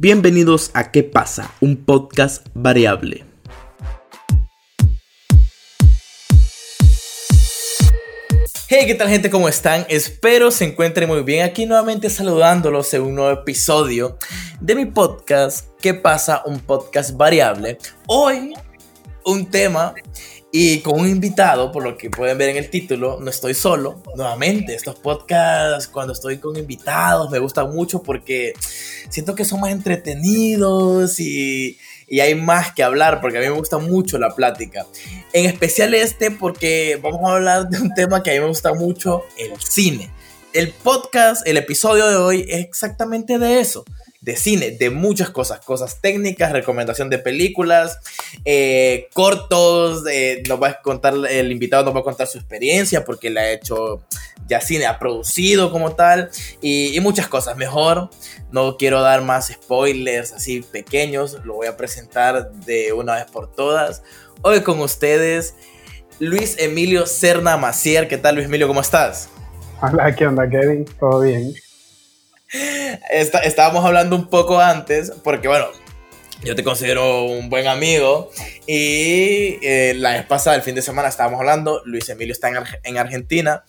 Bienvenidos a ¿Qué pasa? Un podcast variable. Hey, ¿qué tal gente? ¿Cómo están? Espero se encuentren muy bien. Aquí nuevamente saludándolos en un nuevo episodio de mi podcast ¿Qué pasa? Un podcast variable. Hoy un tema y con un invitado, por lo que pueden ver en el título, no estoy solo. Nuevamente, estos podcasts, cuando estoy con invitados, me gustan mucho porque siento que son más entretenidos y, y hay más que hablar, porque a mí me gusta mucho la plática. En especial este, porque vamos a hablar de un tema que a mí me gusta mucho, el cine. El podcast, el episodio de hoy es exactamente de eso de cine, de muchas cosas, cosas técnicas, recomendación de películas, eh, cortos, eh, nos va a contar, el invitado nos va a contar su experiencia porque le ha hecho ya cine, ha producido como tal y, muchas cosas. Mejor, no quiero dar más spoilers así pequeños, lo voy a presentar de una vez por todas. Hoy con ustedes, Luis Emilio Cerna Macier. ¿Qué tal, Luis Emilio? ¿Cómo estás? Hola, ¿qué onda, Kevin? ¿Todo bien? Estábamos hablando un poco antes, porque bueno, yo te considero un buen amigo y eh, la vez pasada, el fin de semana, estábamos hablando, Luis Emilio está en, Argentina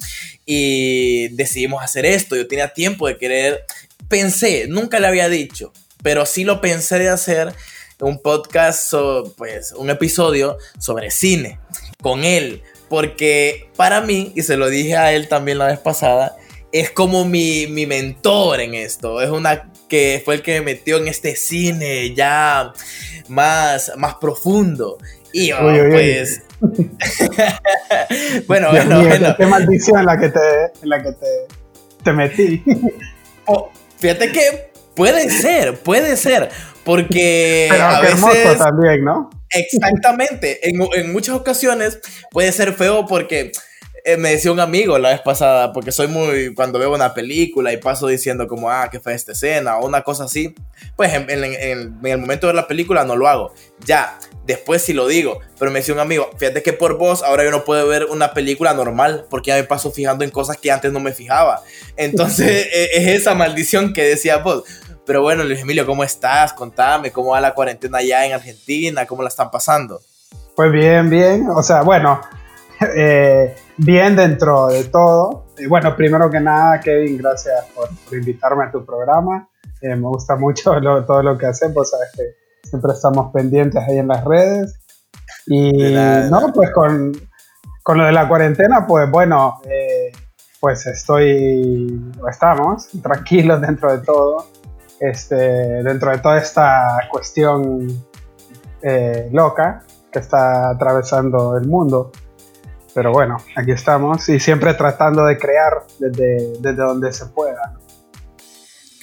y decidimos hacer esto. Yo tenía tiempo de querer, pensé, nunca le había dicho, pero sí lo pensé de hacer un podcast, pues un episodio sobre cine con él, porque para mí, y se lo dije a él también la vez pasada, es como mi, mentor en esto. Es una que fue el que me metió en este cine ya más, más profundo. Y oh, pues. bueno, bueno, bueno. Qué maldición en la que te, en la que te, metí. Oh, fíjate que puede ser, puede ser. Porque Pero a veces. también, ¿no? Exactamente. En, en muchas ocasiones puede ser feo porque eh, me decía un amigo la vez pasada, porque soy muy, cuando veo una película y paso diciendo como, ah, ¿qué fue esta escena? O una cosa así, pues en, el momento de ver la película no lo hago. Ya, después sí lo digo, pero me decía un amigo, fíjate que por vos ahora yo no puedo ver una película normal, porque ya me paso fijando en cosas que antes no me fijaba. Entonces e, es esa maldición que decía vos. Pero bueno, Luis Emilio, ¿cómo estás? Contame, ¿cómo va la cuarentena allá en Argentina? ¿Cómo la están pasando? Pues bien, bien. O sea, bueno, eh, bien dentro de todo. bueno, primero que nada, Kevin, gracias por, invitarme a tu programa. Eh, me gusta mucho todo lo que hacemos, sabes que siempre estamos pendientes ahí en las redes. Y no, pues con, con, lo de la cuarentena, pues bueno, eh, pues estoy, estamos tranquilos dentro de todo, este, dentro de toda esta cuestión loca que está atravesando el mundo. Pero bueno, aquí estamos y siempre tratando de crear desde, desde donde se pueda.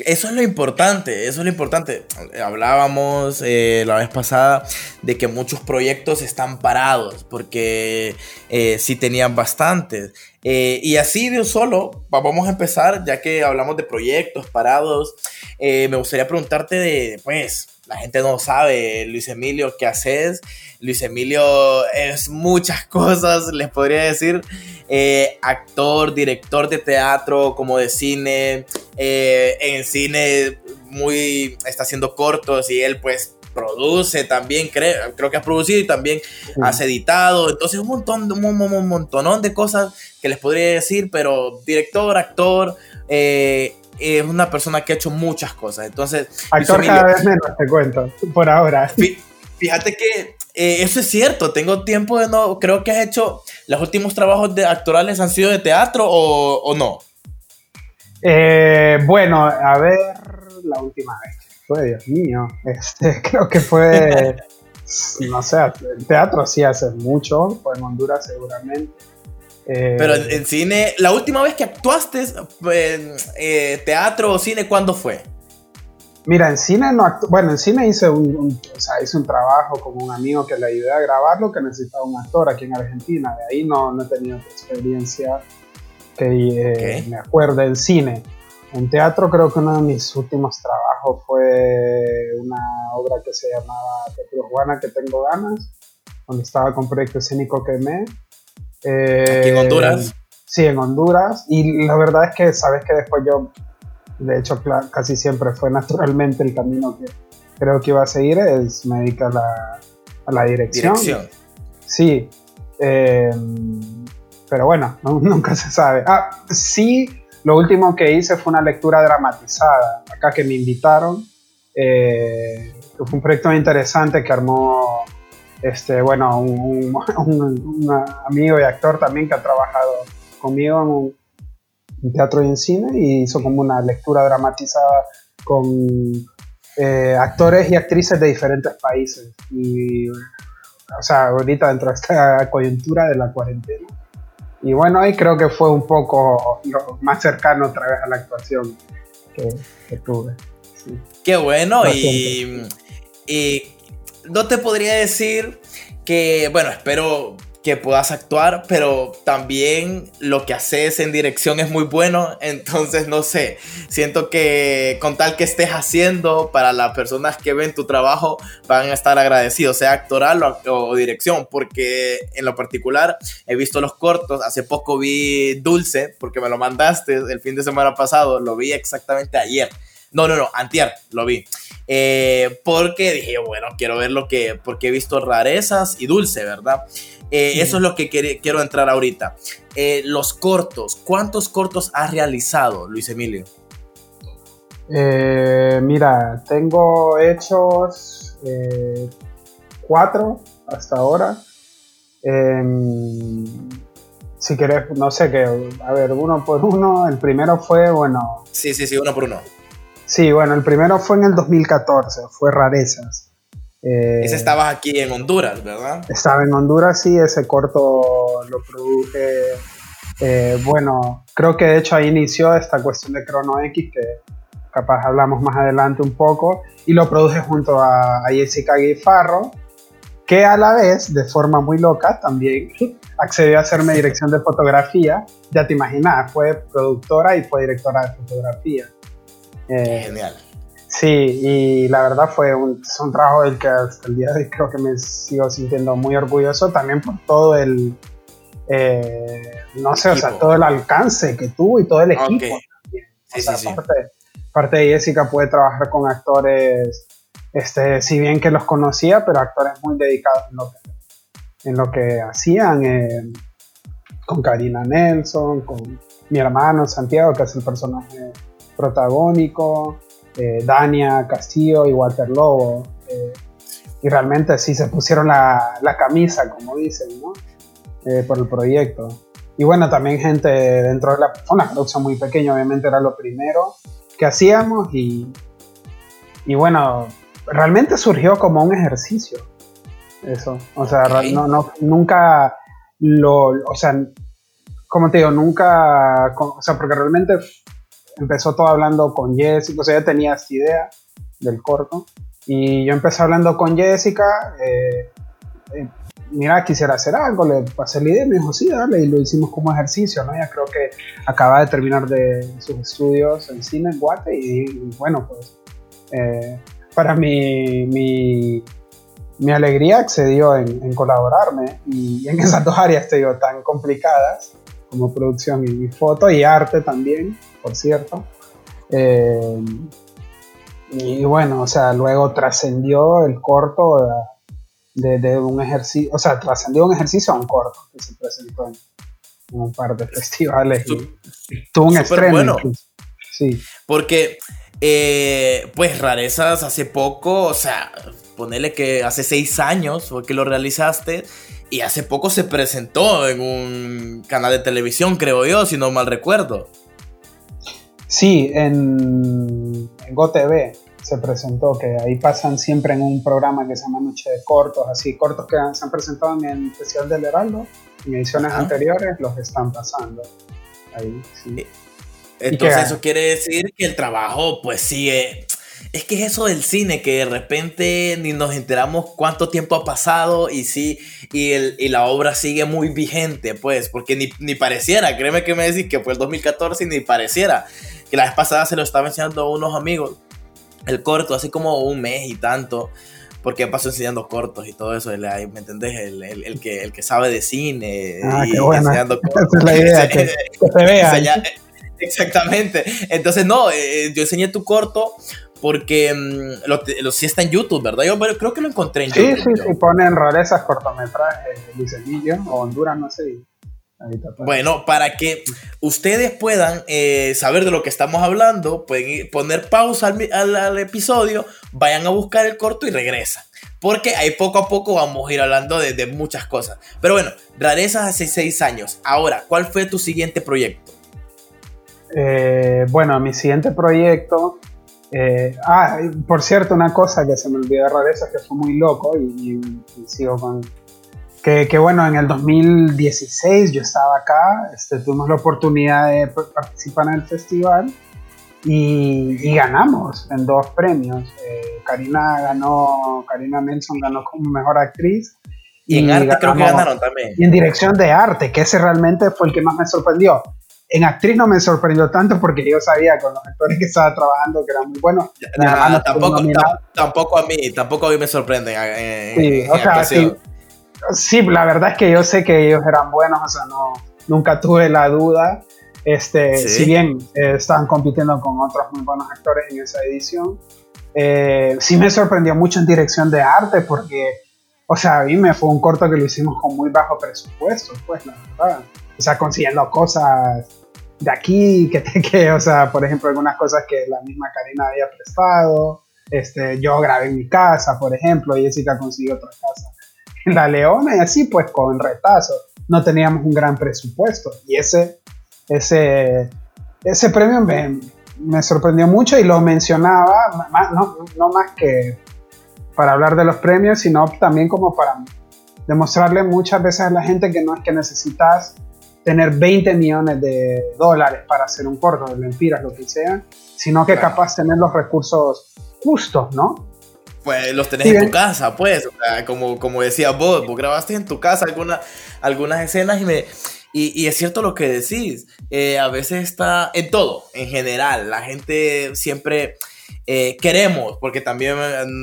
Eso es lo importante, eso es lo importante. Hablábamos eh, la vez pasada de que muchos proyectos están parados porque eh, sí tenían bastantes. Eh, y así de un solo, vamos a empezar, ya que hablamos de proyectos parados. me gustaría preguntarte de, pues, la gente no sabe, Luis Emilio, ¿qué haces? Luis Emilio es muchas cosas, les podría decir. Eh, actor, director de teatro, como de cine. Eh, en cine muy está haciendo cortos y él pues produce también, creo, creo que ha producido y también has editado. Entonces un montón, un, un, montonón de cosas que les podría decir, pero director, actor, eh, es una persona que ha hecho muchas cosas. Entonces, actor cada vez menos, te cuento, por ahora. Fíjate que eh, eso es cierto, tengo tiempo de no, creo que has hecho, los últimos trabajos de actorales han sido de teatro o, no. Eh, bueno, a ver, la última vez fue, Dios mío, este, creo que fue, no sé, teatro sí hace mucho, fue en Honduras seguramente. Pero en, cine, la última vez que actuaste en eh, teatro o cine, ¿cuándo fue? Mira, en cine no bueno, en cine hice un, o sea, hice un trabajo con un amigo que le ayudé a grabarlo, que necesitaba un actor aquí en Argentina. De ahí no, no he tenido experiencia que eh, me acuerde en cine. En teatro creo que uno de mis últimos trabajos fue una obra que se llamaba Teatro Juana, que tengo ganas, donde estaba con proyecto escénico que me ¿Aquí en Honduras? Sí, en Honduras. Y la verdad es que sabes que después yo de hecho casi siempre fue naturalmente el camino que creo que iba a seguir, es me dedica a la, a la dirección. dirección. Sí, em, pero bueno, nunca se sabe. Ah, sí, lo último que hice fue una lectura dramatizada, acá que me invitaron. Eh, fue un proyecto muy interesante que armó este, bueno, un, amigo y actor también que ha trabajado conmigo en un, teatro y en cine y hizo como una lectura dramatizada con eh, actores y actrices de diferentes países. Y, o sea, ahorita dentro de esta coyuntura de la cuarentena. Y bueno, ahí creo que fue un poco lo más cercano otra vez a la actuación que, tuve. Qué bueno y, y no te podría decir que, bueno, espero que puedas actuar, pero también lo que haces en dirección es muy bueno, entonces no sé, siento que con tal que estés haciendo, para las personas que ven tu trabajo van a estar agradecidos, sea actoral o, dirección, porque en lo particular he visto los cortos, hace poco vi Dulce, porque me lo mandaste el fin de semana pasado, lo vi exactamente ayer. No, no, no, antier lo vi. Eh, porque dije, bueno, quiero ver lo que, porque he visto rarezas y dulce, ¿verdad? Eh, eso es lo que quiero entrar ahorita. Eh, los cortos, ¿cuántos cortos has realizado, Luis Emilio? mira, tengo hechos cuatro hasta ahora. Em, si querés, no sé qué, a ver, uno por uno. El primero fue, bueno. Sí, sí, sí, uno por uno. Sí, bueno, el primero fue en el 2014, fue Rarezas. Eh, ese estabas aquí en Honduras, ¿verdad? Estaba en Honduras, sí, ese corto lo produje. Eh, bueno, creo que de hecho ahí inició esta cuestión de Crono X, que capaz hablamos más adelante un poco, y lo produje junto a, Jessica Guifarro, que a la vez, de forma muy loca, también accedió a hacerme dirección de fotografía. Ya te imaginas, fue productora y fue directora de fotografía. Eh, Genial. Sí, y la verdad fue un, un trabajo del que hasta el día de hoy creo que me sigo sintiendo muy orgulloso también por todo el, eh, no sé, o sea, todo el alcance que tuvo y todo el equipo también. Aparte, de Jessica puede trabajar con actores, este, si bien que los conocía, pero actores muy dedicados en lo que, en lo que hacían, eh, con Karina Nelson, con mi hermano Santiago, que es el personaje protagónico, eh, Dania Castillo y Walter Lobo. Eh, y realmente sí se pusieron la, la camisa, como dicen, ¿no? Eh, por el proyecto. Y bueno, también gente dentro de la... Fue una producción muy pequeña, obviamente era lo primero que hacíamos y, y bueno, realmente surgió como un ejercicio. Eso, o sea, no, no, nunca lo, o sea, como te digo, nunca, o sea, porque realmente empezó todo hablando con Jessica, o sea, ya tenía esta idea del corto. Y yo empecé hablando con Jessica, eh, eh, mira, quisiera hacer algo, le pasé la idea, me dijo, sí, dale, y lo hicimos como ejercicio, ¿no? Ya creo que acaba de terminar de sus estudios en cine en Guate, y, bueno, pues eh, para mi, mi, mi, alegría accedió en, en, colaborarme, y en esas dos áreas, te digo, tan complicadas, como producción y foto, y arte también, por cierto. Eh, y bueno, o sea, luego trascendió el corto de, un ejercicio, o sea, trascendió un ejercicio a un corto que se presentó en, un par de festivales y tuvo un estreno. Bueno. Sí. Porque, eh, pues, rarezas hace poco, o sea, ponele que hace seis años fue que lo realizaste y hace poco se presentó en un canal de televisión, creo yo, si no mal recuerdo. Sí, en, en GoTV se presentó, que ahí pasan siempre en un programa que se llama Noche de Cortos, así cortos que se han presentado en el especial del Heraldo, en ediciones anteriores los están pasando. Ahí, sí. Eh, entonces eso quiere decir que el trabajo pues sigue... Es que es eso del cine, que de repente ni nos enteramos cuánto tiempo ha pasado y sí, y, el, y la obra sigue muy vigente, pues, porque ni, ni pareciera, créeme que me decís que fue el 2014 y ni pareciera que la vez pasada se lo estaba enseñando a unos amigos, el corto, así como un mes y tanto, porque pasó enseñando cortos y todo eso, ¿me entendés? El, el, que, el que sabe de cine ah, y enseñando cortos. Esa es la idea, que, se vea. Exactamente. Entonces, no, eh, yo enseñé tu corto porque mm, lo, sí está en YouTube, ¿verdad? Yo creo que lo encontré en YouTube. Sí, sí, sí, ponen rarezas cortometrajes, Luis Emilio, o Honduras, no sé. Bueno, para que ustedes puedan eh, saber de lo que estamos hablando, pueden poner pausa al, episodio, vayan a buscar el corto y regresan. Porque ahí poco a poco vamos a ir hablando de, muchas cosas. Pero bueno, rarezas hace seis años. Ahora, ¿cuál fue tu siguiente proyecto? Eh, bueno, mi siguiente proyecto. Eh, ah, por cierto, una cosa que se me olvidó de rarezas que fue muy loco y sigo con, que, bueno, en el 2016 yo estaba acá, este, tuvimos la oportunidad de participar en el festival y, ganamos en dos premios. Eh, Karina ganó, Karina Nelson ganó como mejor actriz. Y, en arte creo que ganaron también. Y en dirección de arte, que ese realmente fue el que más me sorprendió. En actriz no me sorprendió tanto porque yo sabía con los actores que estaba trabajando que eran muy buenos. tampoco, tampoco, a mí, tampoco a mí me sorprende. sí, o sea, sí, sí, la verdad es que yo sé que ellos eran buenos, o sea, no, nunca tuve la duda. Este, Si bien eh, estaban compitiendo con otros muy buenos actores en esa edición, eh, sí me sorprendió mucho en dirección de arte porque, o sea, a mí me fue un corto que lo hicimos con muy bajo presupuesto, pues, la verdad. O sea, consiguiendo cosas de aquí, que, que, o sea, por ejemplo, algunas cosas que la misma Karina había prestado. Este, yo grabé en mi casa, por ejemplo, Jessica consiguió otra casa la Leona y así pues con retazo. No teníamos un gran presupuesto y ese, ese, ese premio me, me sorprendió mucho y lo mencionaba, no, no más que para hablar de los premios, sino también como para demostrarle muchas veces a la gente que no es que necesitas tener 20 millones de dólares para hacer un corto de mentiras, lo que sea, sino que capaz tener los recursos justos, ¿no? pues los tenés en tu casa, pues, como, como decía vos, vos grabaste en tu casa alguna, algunas escenas y me... Y, es cierto lo que decís, eh, a veces está en todo, en general, la gente siempre eh, queremos, porque también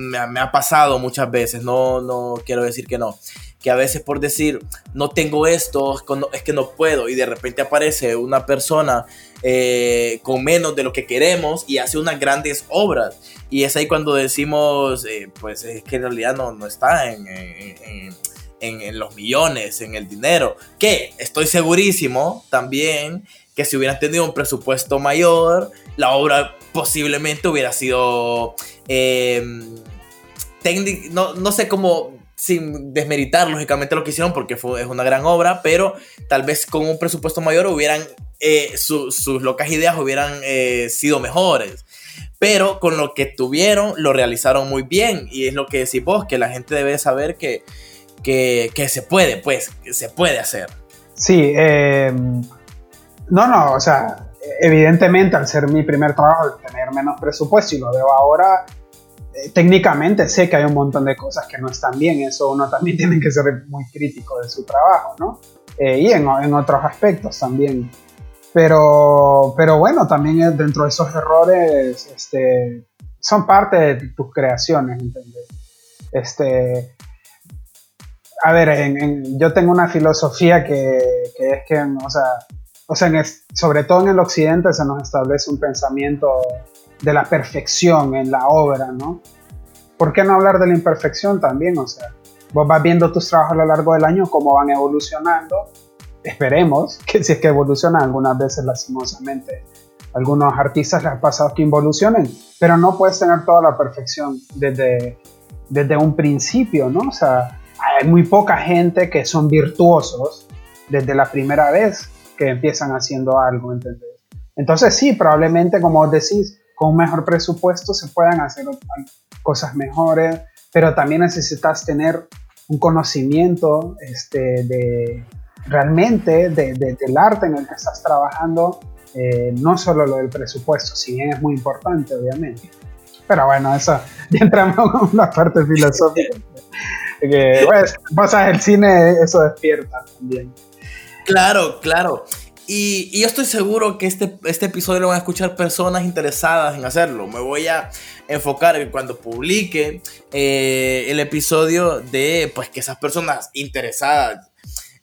me, ha pasado muchas veces, no, no quiero decir que no, que a veces por decir, no tengo esto, es que no puedo, y de repente aparece una persona eh, con menos de lo que queremos y hace unas grandes obras. Y es ahí cuando decimos, eh, pues es que en realidad no, no está en, en, en, los millones, en el dinero. Que estoy segurísimo también que si hubieran tenido un presupuesto mayor, la obra posiblemente hubiera sido... Eh, no, no sé cómo sin desmeritar lógicamente lo que hicieron porque fue, es una gran obra, pero tal vez con un presupuesto mayor hubieran, eh, sus locas ideas hubieran eh, sido mejores. Pero con lo que tuvieron, lo realizaron muy bien. Y es lo que decís vos, que la gente debe saber que, que, que se puede, pues, que se puede hacer. Sí, em, no, no, o sea, evidentemente al ser mi primer trabajo, tener menos presupuesto y lo veo ahora, eh, técnicamente sé que hay un montón de cosas que no están bien, eso uno también tiene que ser muy crítico de su trabajo, ¿no? Eh, y en, otros aspectos también. Pero, pero bueno, también dentro de esos errores este, son parte de tus creaciones, ¿entendés? Este, a ver, yo tengo una filosofía que, que es que, o sea, o sea sobre todo en el occidente se nos establece un pensamiento de la perfección en la obra, ¿no? ¿Por qué no hablar de la imperfección también? O sea, vos vas viendo tus trabajos a lo largo del año, cómo van evolucionando. Esperemos que si es que evolucionan algunas veces lastimosamente. Algunos artistas les ha pasado que involucionen, pero no puedes tener toda la perfección desde, desde un principio, ¿no? O sea, hay muy poca gente que son virtuosos desde la primera vez que empiezan haciendo algo, ¿entendés? Entonces sí, probablemente como decís, con un mejor presupuesto se puedan hacer cosas mejores, pero también necesitas tener un conocimiento este, de realmente de, del arte en el que estás trabajando, eh, no solo lo del presupuesto, si bien es muy importante, obviamente. Pero bueno, eso ya entramos en la parte filosófica. que, pues, pasas el cine, eso despierta también. Claro, claro. Y, yo estoy seguro que este, este episodio lo van a escuchar personas interesadas en hacerlo. Me voy a enfocar en cuando publique eh, el episodio de pues que esas personas interesadas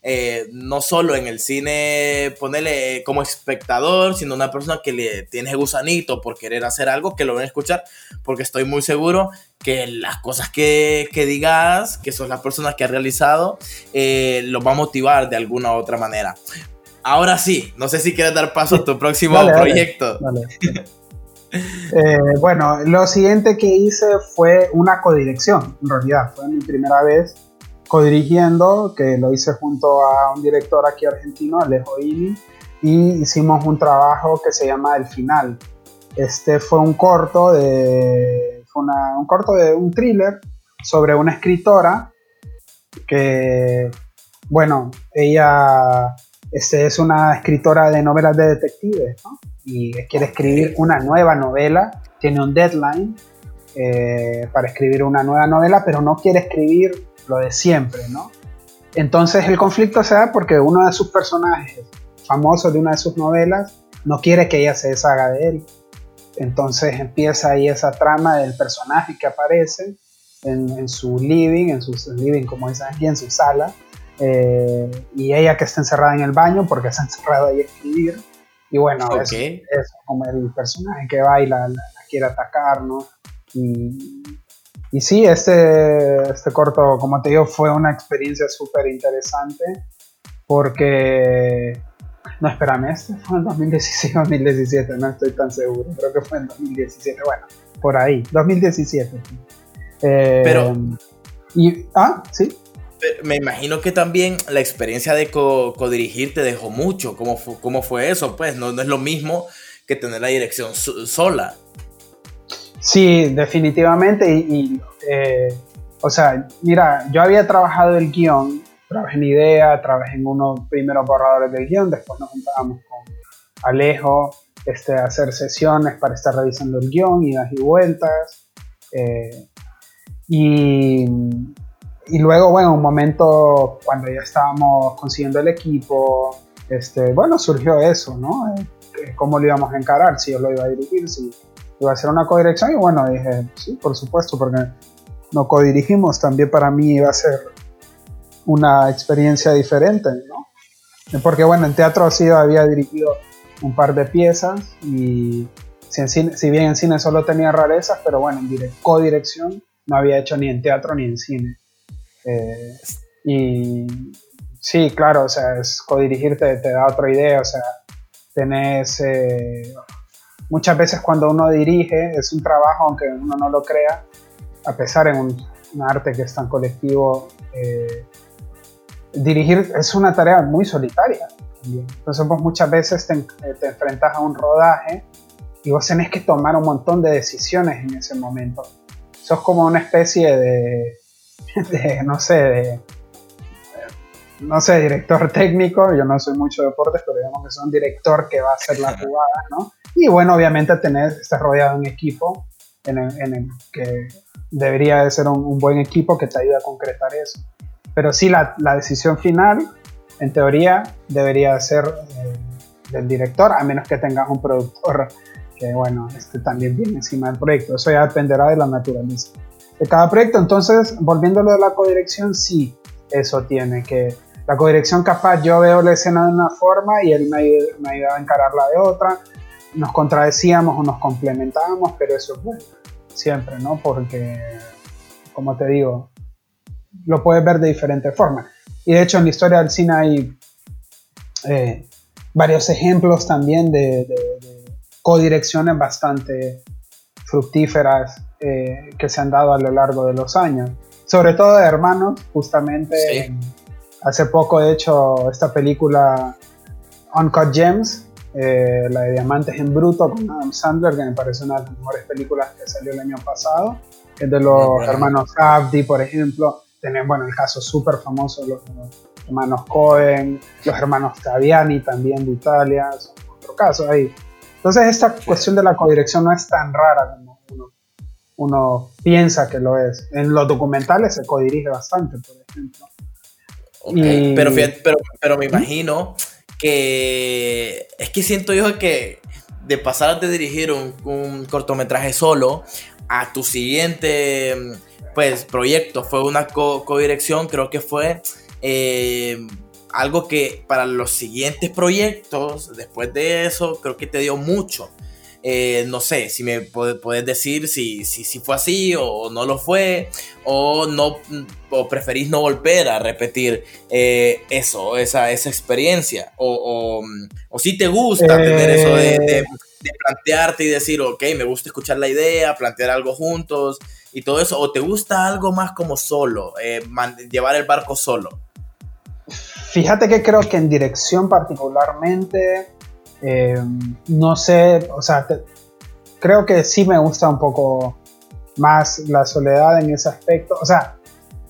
eh, no solo en el cine ponerle como espectador, sino una persona que le tiene gusanito por querer hacer algo, que lo van a escuchar, porque estoy muy seguro que las cosas que, digas, que son las personas que ha realizado, eh, lo va a motivar de alguna u otra manera. Ahora sí, no sé si quieres dar paso a tu próximo proyecto. Eh, bueno, lo siguiente que hice fue una codirección, en realidad, fue mi primera vez codirigiendo, que lo hice junto a un director aquí argentino, Alejo Ini, y hicimos un trabajo que se llama El Final. Este fue un corto de, fue un corto de un thriller sobre una escritora que, bueno, ella este, es una escritora de novelas de detectives, ¿no? y quiere escribir una nueva novela, tiene un deadline eh, para escribir una nueva novela, pero no quiere escribir lo de siempre, ¿no? Entonces el conflicto se da porque uno de sus personajes famosos de una de sus novelas no quiere que ella se deshaga de él. Entonces empieza ahí esa trama del personaje que aparece en, su living, en su living como dicen aquí, en su sala, eh, y ella que está encerrada en el baño porque está encerrada ahí a escribir. Y bueno, es, como el personaje que baila, la, quiere atacar, ¿no? Y, y sí, este, este corto, como te digo, fue una experiencia súper interesante porque... No, espérame, este fue en 2016 2017, no estoy tan seguro, creo que fue en 2017, bueno, por ahí, 2017. Eh, Pero... Y, ah, sí me imagino que también la experiencia de codirigir te dejó mucho. ¿Cómo, ¿Cómo fue eso? Pues no, no, es lo mismo que tener la dirección sola. Sí, definitivamente. Y, eh, o sea, mira, yo había trabajado el guion, trabajé en idea, trabajé en unos primeros borradores del guion, después nos juntábamos con Alejo este, a hacer sesiones para estar revisando el guion, idas y vueltas. Eh, y y luego, bueno, un momento cuando ya estábamos consiguiendo el equipo, este, bueno, surgió eso, ¿no? Eh, ¿Cómo lo íbamos a encarar? Si yo lo iba a dirigir, si iba a hacer una codirección. Y bueno, dije, sí, por supuesto, porque no codirigimos, también para mí iba a ser una experiencia diferente, ¿no? Porque bueno, en teatro sí había dirigido un par de piezas y si, si bien en cine solo tenía rarezas, pero bueno, en codirección no había hecho ni en teatro ni en cine. Eh, y sí, claro, o sea, es codirigirte te da otra idea, o sea, tenés... Eh, muchas veces cuando uno dirige es un trabajo, aunque uno no lo crea, a pesar en un, arte que es tan colectivo, eh, dirigir es una tarea muy solitaria. Entonces vos muchas veces te, te, enfrentas a un rodaje y vos tenés que tomar un montón de decisiones en ese momento. Sos como una especie de, de, no sé, de, no sé, director técnico, yo no soy mucho de deportes, pero digamos que es un director que va a hacer la jugada, ¿no? Y bueno, obviamente tener, estar rodeado de un equipo en el, que debería de ser un, buen equipo que te ayude a concretar eso. Pero sí, la, la decisión final, en teoría, debería ser eh, del director, a menos que tengas un productor que, bueno, este también viene encima del proyecto. Eso ya dependerá de la naturaleza de cada proyecto. Entonces, volviendo a lo de la codirección, sí, eso tiene que... La codirección capaz, yo veo la escena de una forma y él me, me ayudaba a encararla de otra. Nos contradecíamos o nos complementábamos, pero eso es bueno, siempre, ¿no? Porque, como te digo, lo puedes ver de diferentes formas. Y de hecho, en la historia del cine hay eh, varios ejemplos también de, de codirecciones bastante fructíferas eh, que se han dado a lo largo de los años. Sobre todo de hermanos, justamente. Hace poco, de hecho, esta película Uncut Gems, eh, la de Diamantes en Bruto con Adam Sandler, que me parece una de las mejores películas que salió el año pasado. Es de los hermanos Abdi, por ejemplo. Tienen, bueno, el caso súper famoso de los, hermanos Cohen, los hermanos Taviani también de Italia, son otro caso ahí. Entonces, esta cuestión de la codirección no es tan rara como uno piensa que lo es. En los documentales se codirige bastante, por ejemplo. pero, pero, pero me imagino que es que siento yo que de pasar de dirigir un, cortometraje solo a tu siguiente pues proyecto fue una co codirección creo que fue eh, algo que para los siguientes proyectos, después de eso, creo que te dio mucho. Eh, no sé si me puedes decir si, si, si, fue así o no lo fue, o, no, o preferís no volver a repetir eh, eso, esa, esa experiencia, o, o, si te gusta tener eso de, de, plantearte y decir, ok, me gusta escuchar la idea, plantear algo juntos y todo eso, o te gusta algo más como solo, eh, llevar el barco solo. Fíjate que creo que en dirección particularmente eh, no sé, o sea, creo que sí me gusta un poco más la soledad en ese aspecto. O sea,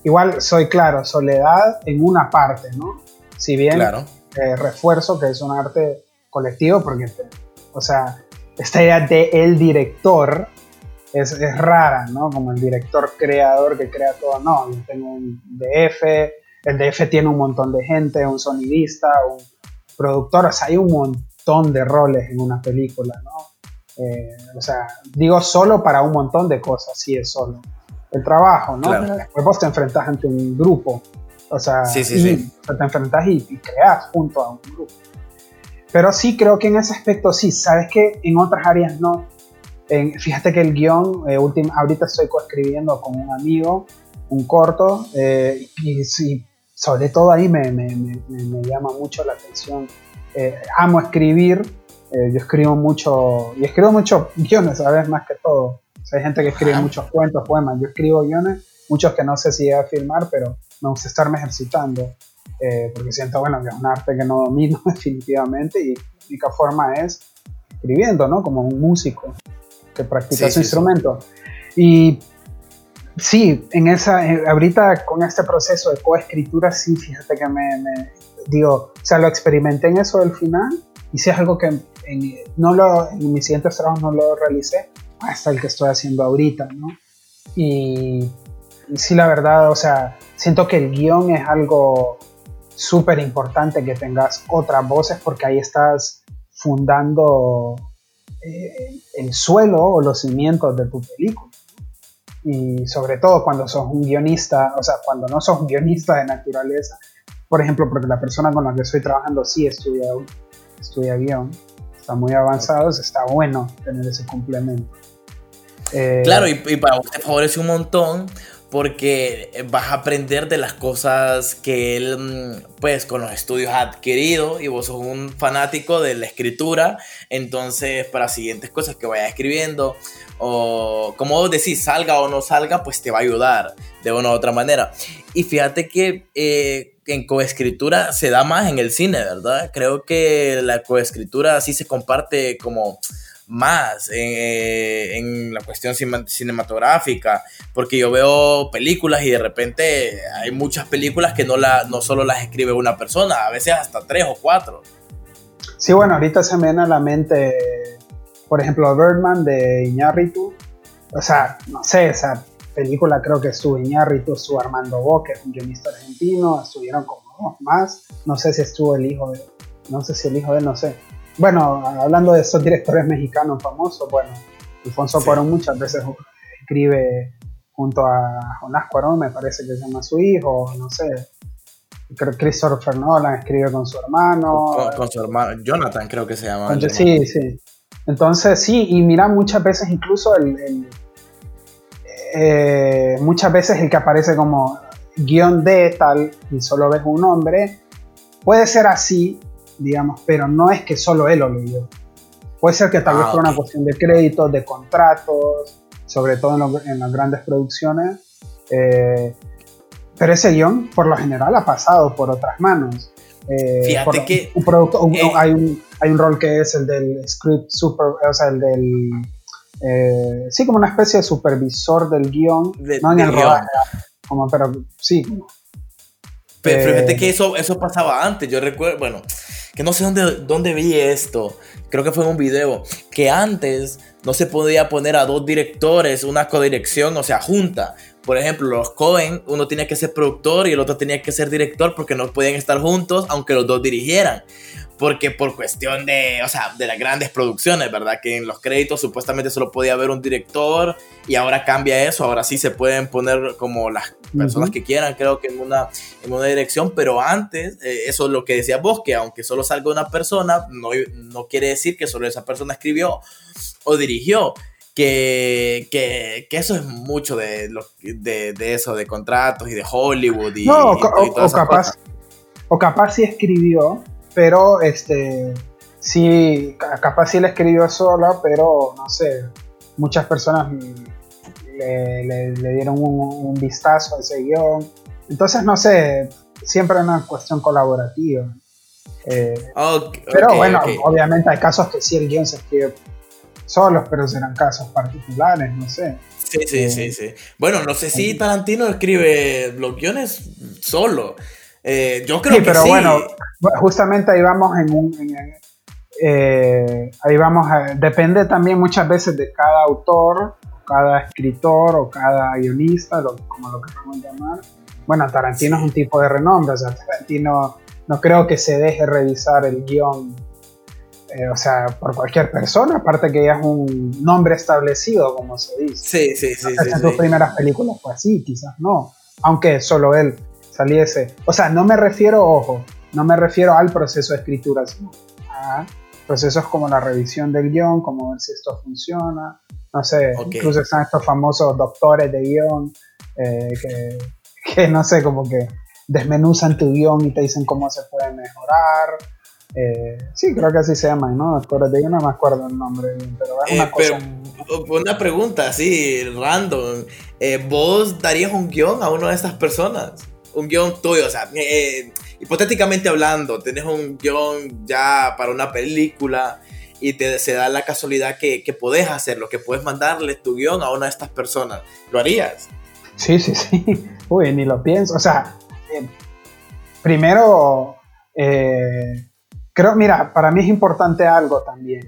igual soy claro, soledad en una parte, ¿no? Si bien eh, refuerzo que es un arte colectivo, porque, o sea, esta idea de el director es, es, rara, ¿no? Como el director creador que crea todo. No, yo tengo un DF, el DF tiene un montón de gente, un sonidista, un productor, o sea, hay un montón de roles en una película, ¿no? Eh, o sea, digo solo para un montón de cosas, sí es solo. El trabajo, ¿no? Después vos te enfrentas ante un grupo, o sea, sí, sí, te enfrentas y, creas junto a un grupo. Pero sí creo que en ese aspecto sí, sabes que en otras áreas no. fíjate que el guion, eh, ahorita estoy coescribiendo con un amigo, un corto, eh, y, y, sobre todo ahí me, me, me, me llama mucho la atención eh, amo escribir, eh, yo escribo mucho, y escribo muchos guiones, ¿sabes? Más que todo. hay gente que escribe muchos cuentos, poemas, yo escribo guiones, muchos que no sé si voy a filmar, pero me gusta estarme ejercitando, eh, porque siento, bueno, que es un arte que no domino definitivamente, y la única forma es escribiendo, ¿no? Como un músico que practica su instrumento. Y sí, en esa, ahorita con este proceso de coescritura, sí, fíjate que me, digo, o sea, lo experimenté en eso del final y si es algo que en, no lo, en mis siguientes trabajos no lo realicé hasta el que estoy haciendo ahorita, ¿no? Y, y sí, la verdad, o sea, siento que el guion es algo súper importante que tengas otras voces porque ahí estás fundando eh, el suelo o los cimientos de tu película. Y sobre todo cuando sos un guionista, o sea, cuando no sos un guionista de naturaleza, por ejemplo, porque la persona con la que estoy trabajando sí estudia, estudia guion, está muy avanzado, está bueno tener ese complemento. Eh, claro, y, para vos te favorece un montón porque vas a aprender de las cosas que él, mm, pues, con los estudios ha adquirido y vos sos un fanático de la escritura, entonces para siguientes cosas que vayas escribiendo o como decís, salga o no salga, pues te va a ayudar de una u otra manera. Y fíjate que eh, en coescritura se da más en el cine, ¿verdad? Creo que la coescritura sí se comparte como más eh, en, la cuestión cinematográfica, porque yo veo películas y de repente hay muchas películas que no, la, no solo las escribe una persona, a veces hasta tres o cuatro. Sí, bueno, ahorita se me viene a la mente, por ejemplo, Birdman de Iñárritu, o sea, no sé, esa película creo que estuvo Iñárritu, estuvo Armando Boque, un guionista argentino, estuvieron como más, no sé si estuvo el hijo de, no sé si el hijo de, no sé. Bueno, hablando de esos directores mexicanos famosos, bueno, Alfonso sí. Cuarón muchas veces escribe junto a Jonás Cuarón, me parece que se llama su hijo, no sé. Creo Christopher Nolan escribe con su hermano. Con, su hermano, Jonathan creo que se llama. sí, sí. Entonces sí, y mira muchas veces incluso el eh, muchas veces el que aparece como guion de tal y solo ves un nombre, puede ser así, digamos, pero no es que solo él lo leyó. Puede ser que tal vez ah, por una cuestión de créditos, de contratos, sobre todo en, las grandes producciones. Eh, pero ese guion, por lo general, ha pasado por otras manos. Eh, Fíjate que. Un producto, hay, un, hay un rol que es el del script super, o sea, el del eh, sí, como una especie de supervisor del guion, no en el rodaje, como, pero sí. Pero eh, fíjate que eso, eso pasaba antes, yo recuerdo, bueno, que no sé dónde, dónde vi esto, creo que fue en un video, que antes no se podía poner a dos directores una codirección, o sea, junta. Por ejemplo, los Cohen, uno tenía que ser productor y el otro tenía que ser director porque no podían estar juntos aunque los dos dirigieran. Porque por cuestión de, o sea, de las grandes producciones, ¿verdad? Que en los créditos supuestamente solo podía haber un director y ahora cambia eso, ahora sí se pueden poner como las personas que quieran, creo que en una, en una dirección, pero antes, eh, eso es lo que decía vos, que aunque solo salga una persona, no, no quiere decir que solo esa persona escribió o dirigió. Que, que, que, eso es mucho de, lo, de, de, eso, de contratos y de Hollywood y, no, o, capaz, o capaz sí escribió, pero este, sí, capaz sí la escribió sola, pero no sé, muchas personas le, dieron un, vistazo a ese guion. Entonces, no sé, siempre es una cuestión colaborativa. Eh, pero bueno, obviamente hay casos que sí el guion se escribe solos, pero serán casos particulares, no sé. Sí, sí, sí, eh, sí. Bueno, no sé si Tarantino escribe los guiones solo. Eh, yo creo sí, pero bueno, justamente ahí vamos en un... Eh, ahí vamos a, depende también muchas veces de cada autor, cada escritor o cada guionista, como lo queramos llamar. Bueno, Tarantino es un tipo de renombre, o sea, Tarantino no creo que se deje revisar el guion, eh, o sea, por cualquier persona, aparte que ya es un nombre establecido, como se dice. Sí, sí, sí. en sus primeras películas fue así, quizás no, aunque solo él saliese. O sea, no me refiero, ojo, no me refiero al proceso de escritura, sino a procesos como la revisión del guion, como ver si esto funciona. No sé, incluso están estos famosos doctores de guion eh, que, no sé, como que desmenuzan tu guion y te dicen cómo se puede mejorar. Eh, sí, creo que así se llaman, ¿no? Doctores de guion, no me acuerdo el nombre, pero es una eh, una pregunta así, random. ¿Vos darías un guion a una de estas personas? Un guion tuyo, o sea, eh, hipotéticamente hablando, tenés un guion ya para una película y te, se da la casualidad que, que podés hacerlo, que puedes mandarle tu guion a una de estas personas. ¿Lo harías? Sí, sí, sí. Uy, ni lo pienso. O sea, eh, primero, eh, creo, mira, para mí es importante algo también.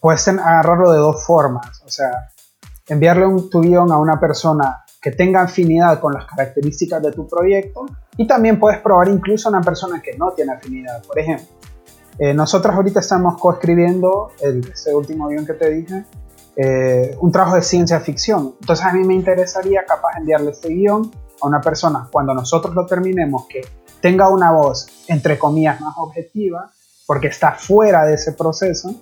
puedes agarrarlo de dos formas. O sea, enviarle un, tu guion a una persona que tenga afinidad con las características de tu proyecto y también puedes probar incluso a una persona que no tiene afinidad. Por ejemplo, eh, nosotros ahorita estamos coescribiendo el, ese último guion que te dije, eh, un trabajo de ciencia ficción. Entonces a mí me interesaría capaz enviarle este guion a una persona cuando nosotros lo terminemos que tenga una voz entre comillas más objetiva porque está fuera de ese proceso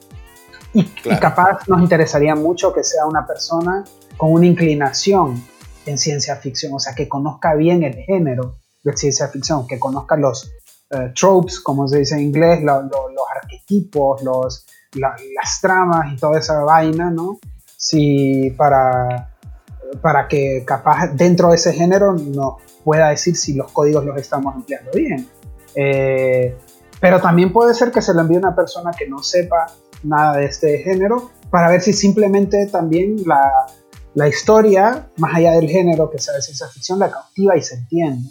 y, y capaz nos interesaría mucho que sea una persona con una inclinación en ciencia ficción, o sea, que conozca bien el género de ciencia ficción, que conozca los eh, tropes, como se dice en inglés, los arquetipos, los, las tramas y toda esa vaina, ¿no? Si para, para que capaz dentro de ese género no pueda decir si los códigos los estamos empleando bien. Eh, pero también puede ser que se lo envíe una persona que no sepa nada de este género para ver si simplemente también la, la historia, más allá del género que sea de ciencia ficción, la cautiva y se entiende.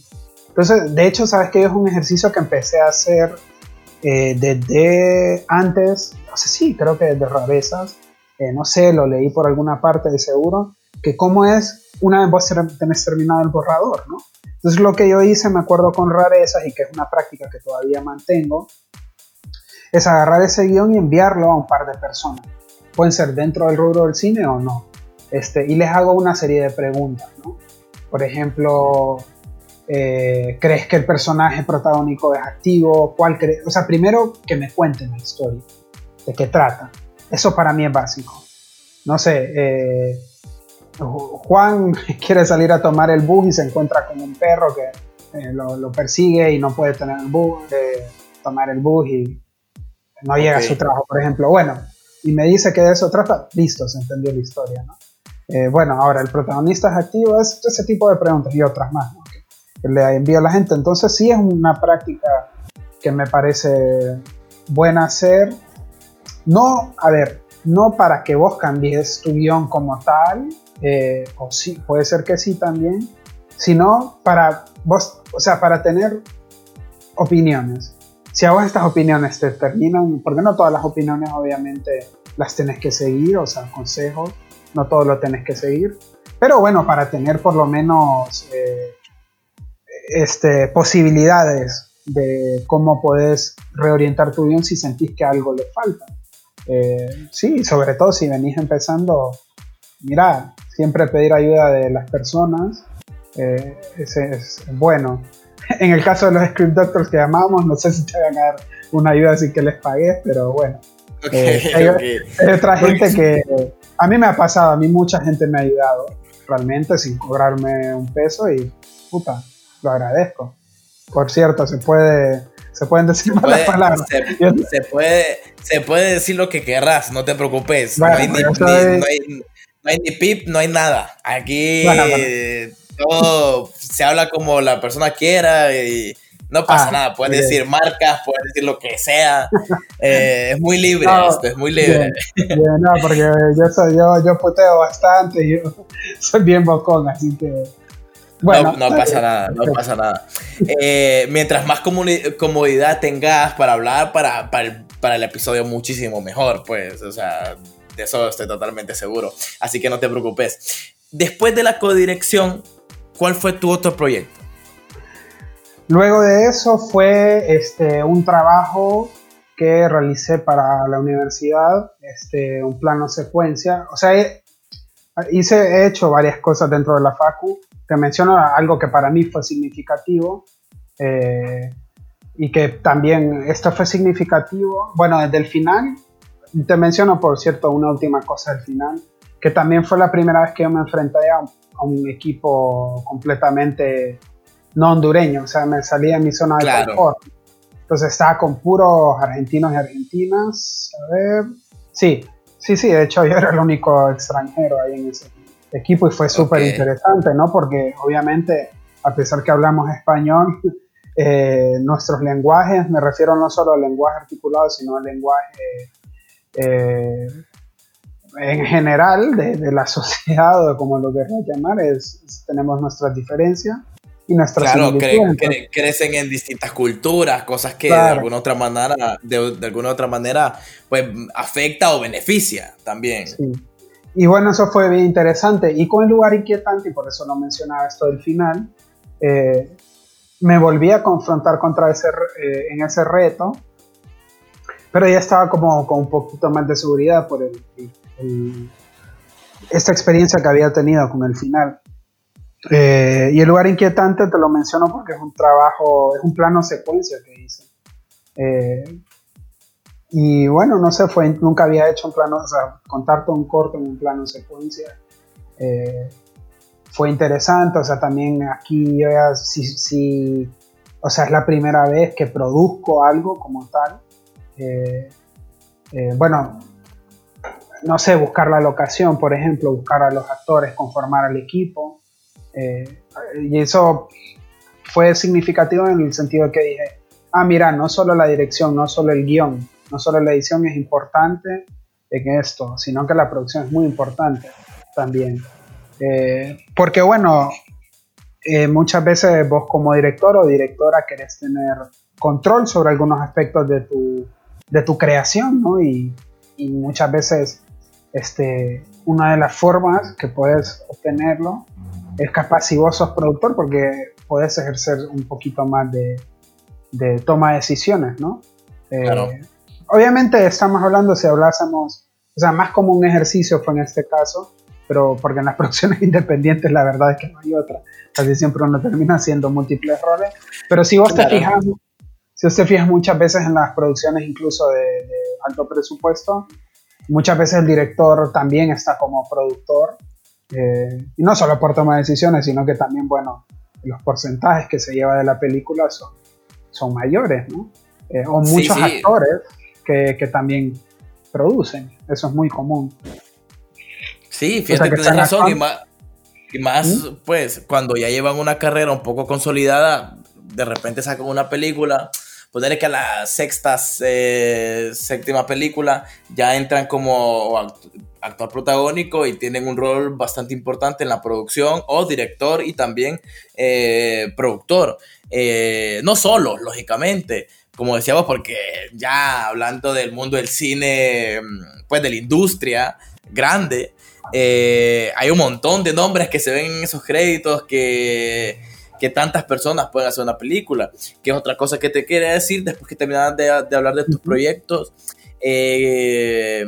Entonces, de hecho, sabes que es un ejercicio que empecé a hacer eh, desde antes, no sé si, creo que desde Rarezas, eh, no sé, lo leí por alguna parte de seguro, que cómo es una vez vos tenés terminado el borrador, ¿no? Entonces lo que yo hice, me acuerdo con Rarezas y que es una práctica que todavía mantengo, es agarrar ese guion y enviarlo a un par de personas. Pueden ser dentro del rubro del cine o no. Este, y les hago una serie de preguntas, ¿no? Por ejemplo, eh, ¿crees que el personaje protagónico es activo? ¿Cuál crees? O sea, primero que me cuenten la historia, de qué trata. Eso para mí es básico. No sé, eh, Juan quiere salir a tomar el bus y se encuentra con un perro que eh, lo, persigue y no puede tener el bus, tomar el bus y no llega a su trabajo, por ejemplo. Bueno, y me dice que de eso trata, listo, se entendió la historia, ¿no? Eh, bueno, ahora el protagonista es activo, es ese tipo de preguntas y otras más que, le envío a la gente. Entonces sí es una práctica que me parece buena hacer. No, a ver, no para que vos cambies tu guion como tal, eh, o sí, puede ser que sí también, sino para vos, o sea, para tener opiniones. Si a vos estas opiniones te terminan, porque no todas las opiniones obviamente las tenés que seguir, o sea, consejos, no todo lo tenés que seguir. Pero bueno, para tener por lo menos eh, este, posibilidades de cómo puedes reorientar tu guion si sentís que algo le falta. Eh, sí, sobre todo si venís empezando, mira, siempre pedir ayuda de las personas eh, es, bueno. En el caso de los script doctors que llamamos, no sé si te van a dar una ayuda así que les pagues, pero bueno. Eh, hay, otra gente que a mí me ha pasado, a mí mucha gente me ha ayudado realmente sin cobrarme un peso y puta, lo agradezco. Por cierto, se puede se pueden decir malas palabras. Se, puede, se puede decir lo que querrás, no te preocupes. no, hay ni, pip, no hay nada. Aquí todo se habla como la persona quiera y no pasa ah, nada. Puedes decir marcas, puedes decir lo que sea. Eh, es muy libre esto, es muy libre. no, porque yo, soy, yo, yo puteo bastante yo soy bien bocón, así que no, no pasa nada, no pasa nada. Eh, mientras más comodidad tengas para hablar, para, para, el, episodio muchísimo mejor, pues, o sea, de eso estoy totalmente seguro. Así que no te preocupes. Después de la codirección, ¿cuál fue tu otro proyecto? Luego de eso fue este, un trabajo que realicé para la universidad, este, un plano secuencia. O sea, hice, he hecho varias cosas dentro de la FACU, te menciono algo que para mí fue significativo eh, y que también esto fue significativo, bueno, desde el final, te menciono por cierto una última cosa del final, que también fue la primera vez que yo me enfrenté a un, equipo completamente no hondureño, o sea, me salía de mi zona de confort. Entonces estaba con puros argentinos y argentinas, a ver, sí, sí, sí, de hecho yo era el único extranjero ahí en ese equipo y fue súper interesante, ¿no? Porque obviamente, a pesar que hablamos español, eh, nuestros lenguajes, me refiero no solo al lenguaje articulado, sino al lenguaje eh, en general de, la sociedad o como lo querrás llamar, es, tenemos nuestras diferencias y nuestras Claro, crecen en distintas culturas, cosas que de alguna otra manera, de, de, alguna otra manera, pues afecta o beneficia también. Sí. Y bueno, eso fue bien interesante. Y con el lugar inquietante, y por eso lo mencionaba esto del final, eh, me volví a confrontar contra ese, eh, en ese reto, pero ya estaba como con un poquito más de seguridad por el, esta experiencia que había tenido con el final. Eh, y el lugar inquietante te lo menciono porque es un trabajo, es un plano secuencia que hice. Y bueno, no sé, fue, nunca había hecho un plano, o sea, contarte un corto en un plano secuencia. Eh, fue interesante, o sea, también aquí yo ya, si, o sea, es la primera vez que produzco algo como tal. Eh, eh, bueno, no sé, buscar la locación, por ejemplo, buscar a los actores, conformar al equipo. Y eso fue significativo en el sentido de que dije, ah, mira, no solo la dirección, no solo el guion, no solo la edición es importante en esto, sino que la producción es muy importante también. Eh, porque bueno, eh, muchas veces vos como director o directora querés tener control sobre algunos aspectos de tu, de tu creación, ¿no? Y, y muchas veces este, una de las formas que puedes obtenerlo es capaz si vos sos productor porque puedes ejercer un poquito más de, de toma de decisiones, ¿no? Eh, obviamente estamos hablando si hablásemos, o sea, más como un ejercicio fue en este caso, pero porque en las producciones independientes la verdad es que no hay otra. Casi siempre uno termina haciendo múltiples roles. Pero si vos te fijas, si vos te fijas muchas veces en las producciones incluso de, alto presupuesto, muchas veces el director también está como productor. Eh, y no solo por toma de decisiones, sino que también, bueno, los porcentajes que se lleva de la película son, son mayores, ¿no? Eh, o muchos actores que, también producen. Eso es muy común. Sí, fíjate que tienes razón. Y más, ¿Mm? pues, cuando ya llevan una carrera un poco consolidada, de repente sacan una película, ponerle que a la sexta, eh, séptima película ya entran como actor protagónico y tienen un rol bastante importante en la producción o director y también eh, productor. Eh, no solo, lógicamente, como decíamos, porque ya hablando del mundo del cine, pues de la industria grande, eh, hay un montón de nombres que se ven en esos créditos que, que tantas personas pueden hacer una película, que es otra cosa que te quiere decir después que terminas de, hablar de tus proyectos, eh,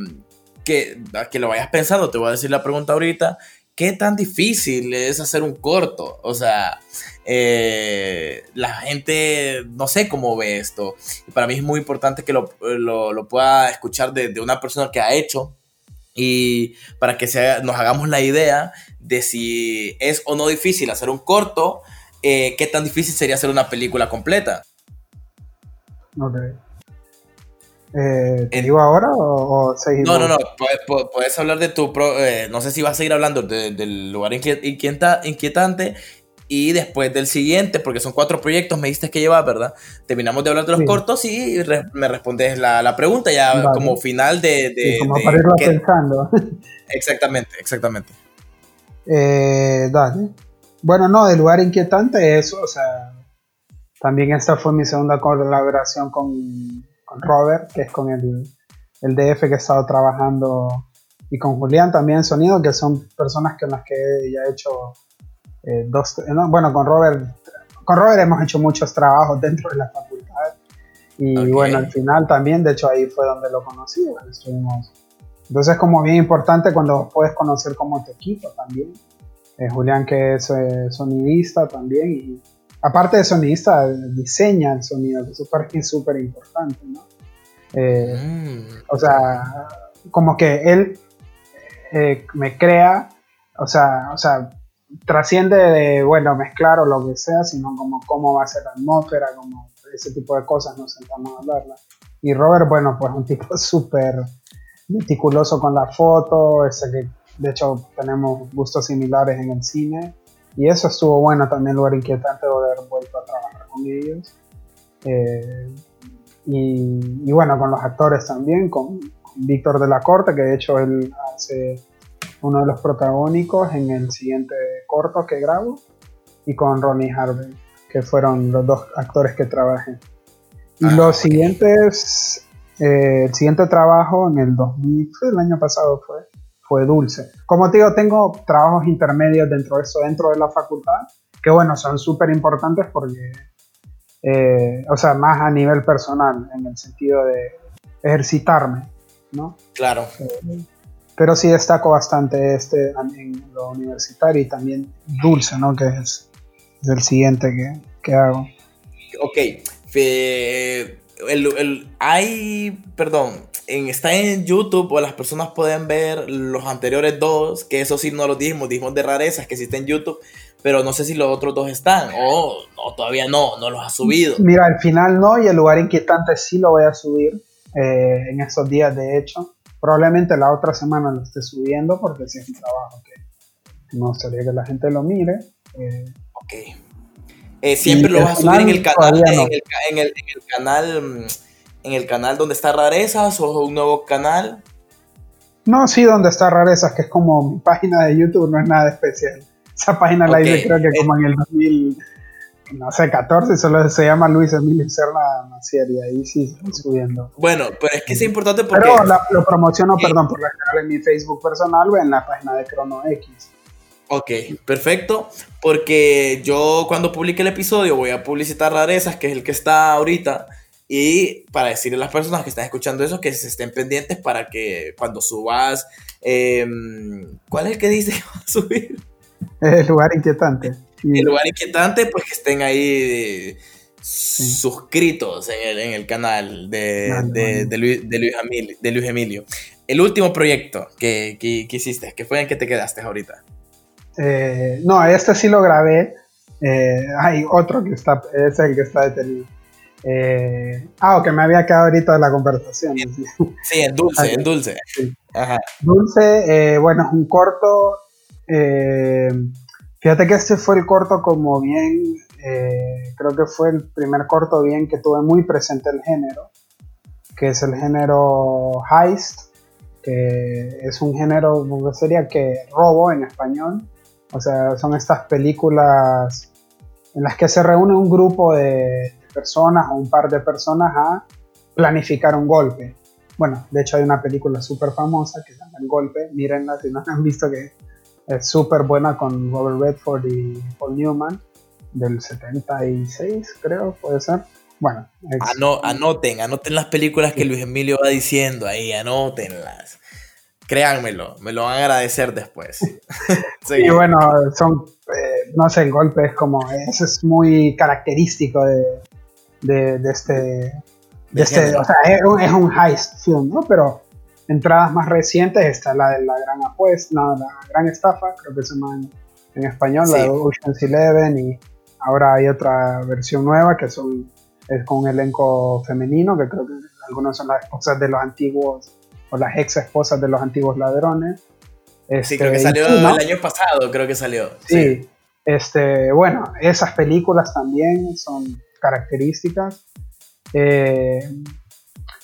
que, que lo vayas pensando, te voy a decir la pregunta ahorita, ¿qué tan difícil es hacer un corto? O sea, eh, la gente no sé cómo ve esto. para mí es muy importante que lo, lo, pueda escuchar de, de, una persona que ha hecho y para que nos hagamos la idea de si es o no difícil hacer un corto, eh, qué tan difícil sería hacer una película completa. Ok. Eh, ¿Te digo ahora o, seguimos? No, no, no. Puedes, hablar de tu. Eh, no sé si vas a seguir hablando del lugar inquietante y después del siguiente, porque son cuatro proyectos, me diste que llevar, ¿verdad? Terminamos de hablar de los cortos y me respondes la, pregunta ya como final de... como para irlo pensando. Exactamente, exactamente. Eh, dale. Bueno, no, del lugar inquietante, eso, o sea, también esta fue mi segunda colaboración con, con Robert, que es con el, el DF que he estado trabajando, y con Julián también Sonido, que son personas con las que ya he hecho eh, dos, bueno, con Robert, con Robert hemos hecho muchos trabajos dentro de la facultad y bueno, al final también, de hecho ahí fue donde lo conocí, estuvimos. Entonces es como bien importante cuando puedes conocer como tu equipo también. Eh, Julián que es eh, sonidista también y aparte de sonidista diseña el sonido, que es súper súper importante, ¿no? Mm. O sea, como que él me crea, o sea, o sea, trasciende de, bueno, mezclar o lo que sea, sino como cómo va a ser la atmósfera, como ese tipo de cosas nos sentamos a hablarla. Y Robert, bueno, pues un tipo súper meticuloso con la foto, ese que de hecho tenemos gustos similares en el cine. Y eso estuvo bueno también, lugar inquietante de haber vuelto a trabajar con ellos. Eh, y, y, bueno, con los actores también, con, con Víctor de la Corte, que de hecho él hace uno de los protagónicos en el siguiente corto que grabo, y con Ronnie Harvey, que fueron los dos actores que trabajé. Y ah, los siguientes, eh, el siguiente trabajo en el 2000, el año pasado fue, fue Dulce. Como te digo, tengo trabajos intermedios dentro de eso, dentro de la facultad, que bueno, son súper importantes porque, eh, o sea, más a nivel personal, en el sentido de ejercitarme, ¿no? Claro. Eh, pero sí destaco bastante este en lo universitario y también Dulce, ¿no? Que es, el siguiente que, que hago. Ok. el, hay, perdón, en, está en YouTube o las personas pueden ver los anteriores dos, que eso sí no los dijimos, dijimos de rarezas que existen en YouTube, pero no sé si los otros dos están o todavía no, no los ha subido. Mira, al final no y el lugar inquietante sí lo voy a subir eh, en estos días, de hecho. Probablemente la otra semana lo esté subiendo porque si es un trabajo que me gustaría que la gente lo mire. Eh, ok. Eh, siempre lo vas a subir en el canal, en, el, canal, mm, en el canal donde está Rarezas o un nuevo canal. No, sí, donde está Rarezas, que es como mi página de YouTube, no es nada especial. Esa página la hice creo que eh, como en el 2000, no sé, 14, solo se llama Luis Emilio Serna Macier y ahí sí subiendo. Bueno, pero es que es importante porque... Pero lo promociono, perdón, por la canal en mi Facebook personal o en la página de Crono X. Ok, perfecto, porque yo cuando publique el episodio voy a publicitar Rarezas, que es el que está ahorita, y para decirle a las personas que están escuchando eso que se estén pendientes para que cuando subas... Em, ¿Cuál es el que dice que va a subir? El lugar inquietante. El lugar inquietante, pues que estén ahí suscritos en el, canal de, Luis, Emilio, El último proyecto que, hiciste, que fue en que te quedaste ahorita. Eh, no, este sí lo grabé. Eh, hay otro que está, es el que está detenido. Eh, ah, que me había quedado ahorita de la conversación. Sí, en dulce, en dulce. Dulce, bueno, es un corto. Fíjate que este fue el corto como bien, eh, creo que fue el primer corto bien que tuve muy presente el género, que es el género heist, que es un género, sería que robo en español, o sea, son estas películas en las que se reúne un grupo de personas o un par de personas a planificar un golpe. Bueno, de hecho hay una película súper famosa que se llama El Golpe, mírenla si no han visto que es súper buena con Robert Redford y Paul Newman. del 76, creo, puede ser. Bueno, anoten, anoten las películas que Luis Emilio va diciendo ahí, anótenlas. Créanmelo, me lo van a agradecer después. Y bueno, son, eh, no sé, el golpe es como, eso es muy característico de, de, este, de este o sea, es un, es un heist film, ¿no? Pero entradas más recientes está la de la gran apuesta, la gran estafa, creo que se llama en, español, la de Ocean's Eleven, y ahora hay otra versión nueva que son, es con un elenco femenino, que creo que algunos son las esposas de los antiguos, o las ex esposas de los antiguos ladrones. sí, creo que este, salió el año pasado, creo que salió. Sí, Este, bueno, esas películas también son características. Eh,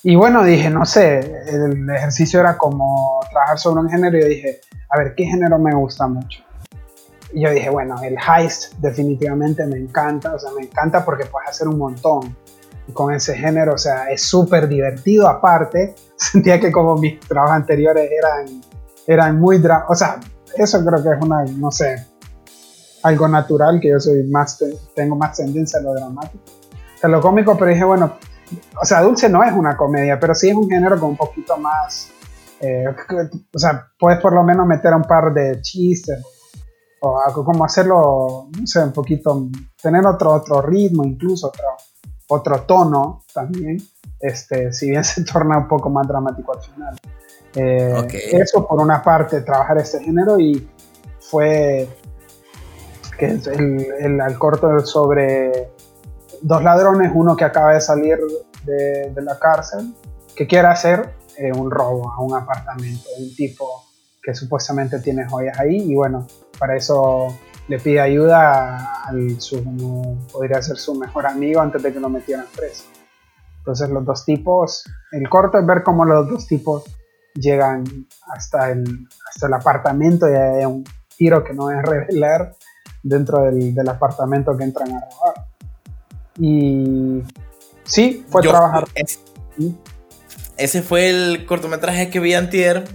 y bueno, dije, no sé, el ejercicio era como trabajar sobre un género y yo dije, a ver, ¿qué género me gusta mucho? Y yo dije, bueno, el heist definitivamente me encanta, o sea, me encanta porque puedes hacer un montón con ese género, o sea, es súper divertido aparte, sentía que como mis trabajos anteriores eran, eran muy, o sea, eso creo que es una, no sé, algo natural, que yo soy más, tengo más tendencia a lo dramático, a lo cómico, pero dije, bueno, o sea, Dulce no es una comedia, pero sí es un género con un poquito más, eh, o sea, puedes por lo menos meter un par de chistes, o algo como hacerlo, no sé, un poquito, tener otro, otro ritmo, incluso otro, otro tono también, este, si bien se torna un poco más dramático al final. Eh, eso por una parte, trabajar este género y fue que el, el, el corto sobre dos ladrones, uno que acaba de salir de, la cárcel, que quiere hacer eh, un robo a un apartamento de un tipo que supuestamente tiene joyas ahí y bueno, para eso le pide ayuda al su, podría ser su mejor amigo antes de que lo metieran preso. Entonces los dos tipos, el corto es ver cómo los dos tipos llegan hasta el, hasta el apartamento y hay un tiro que no es revelar dentro del, del apartamento que entran a robar. Y sí, fue trabajar. ese fue el cortometraje que vi antier.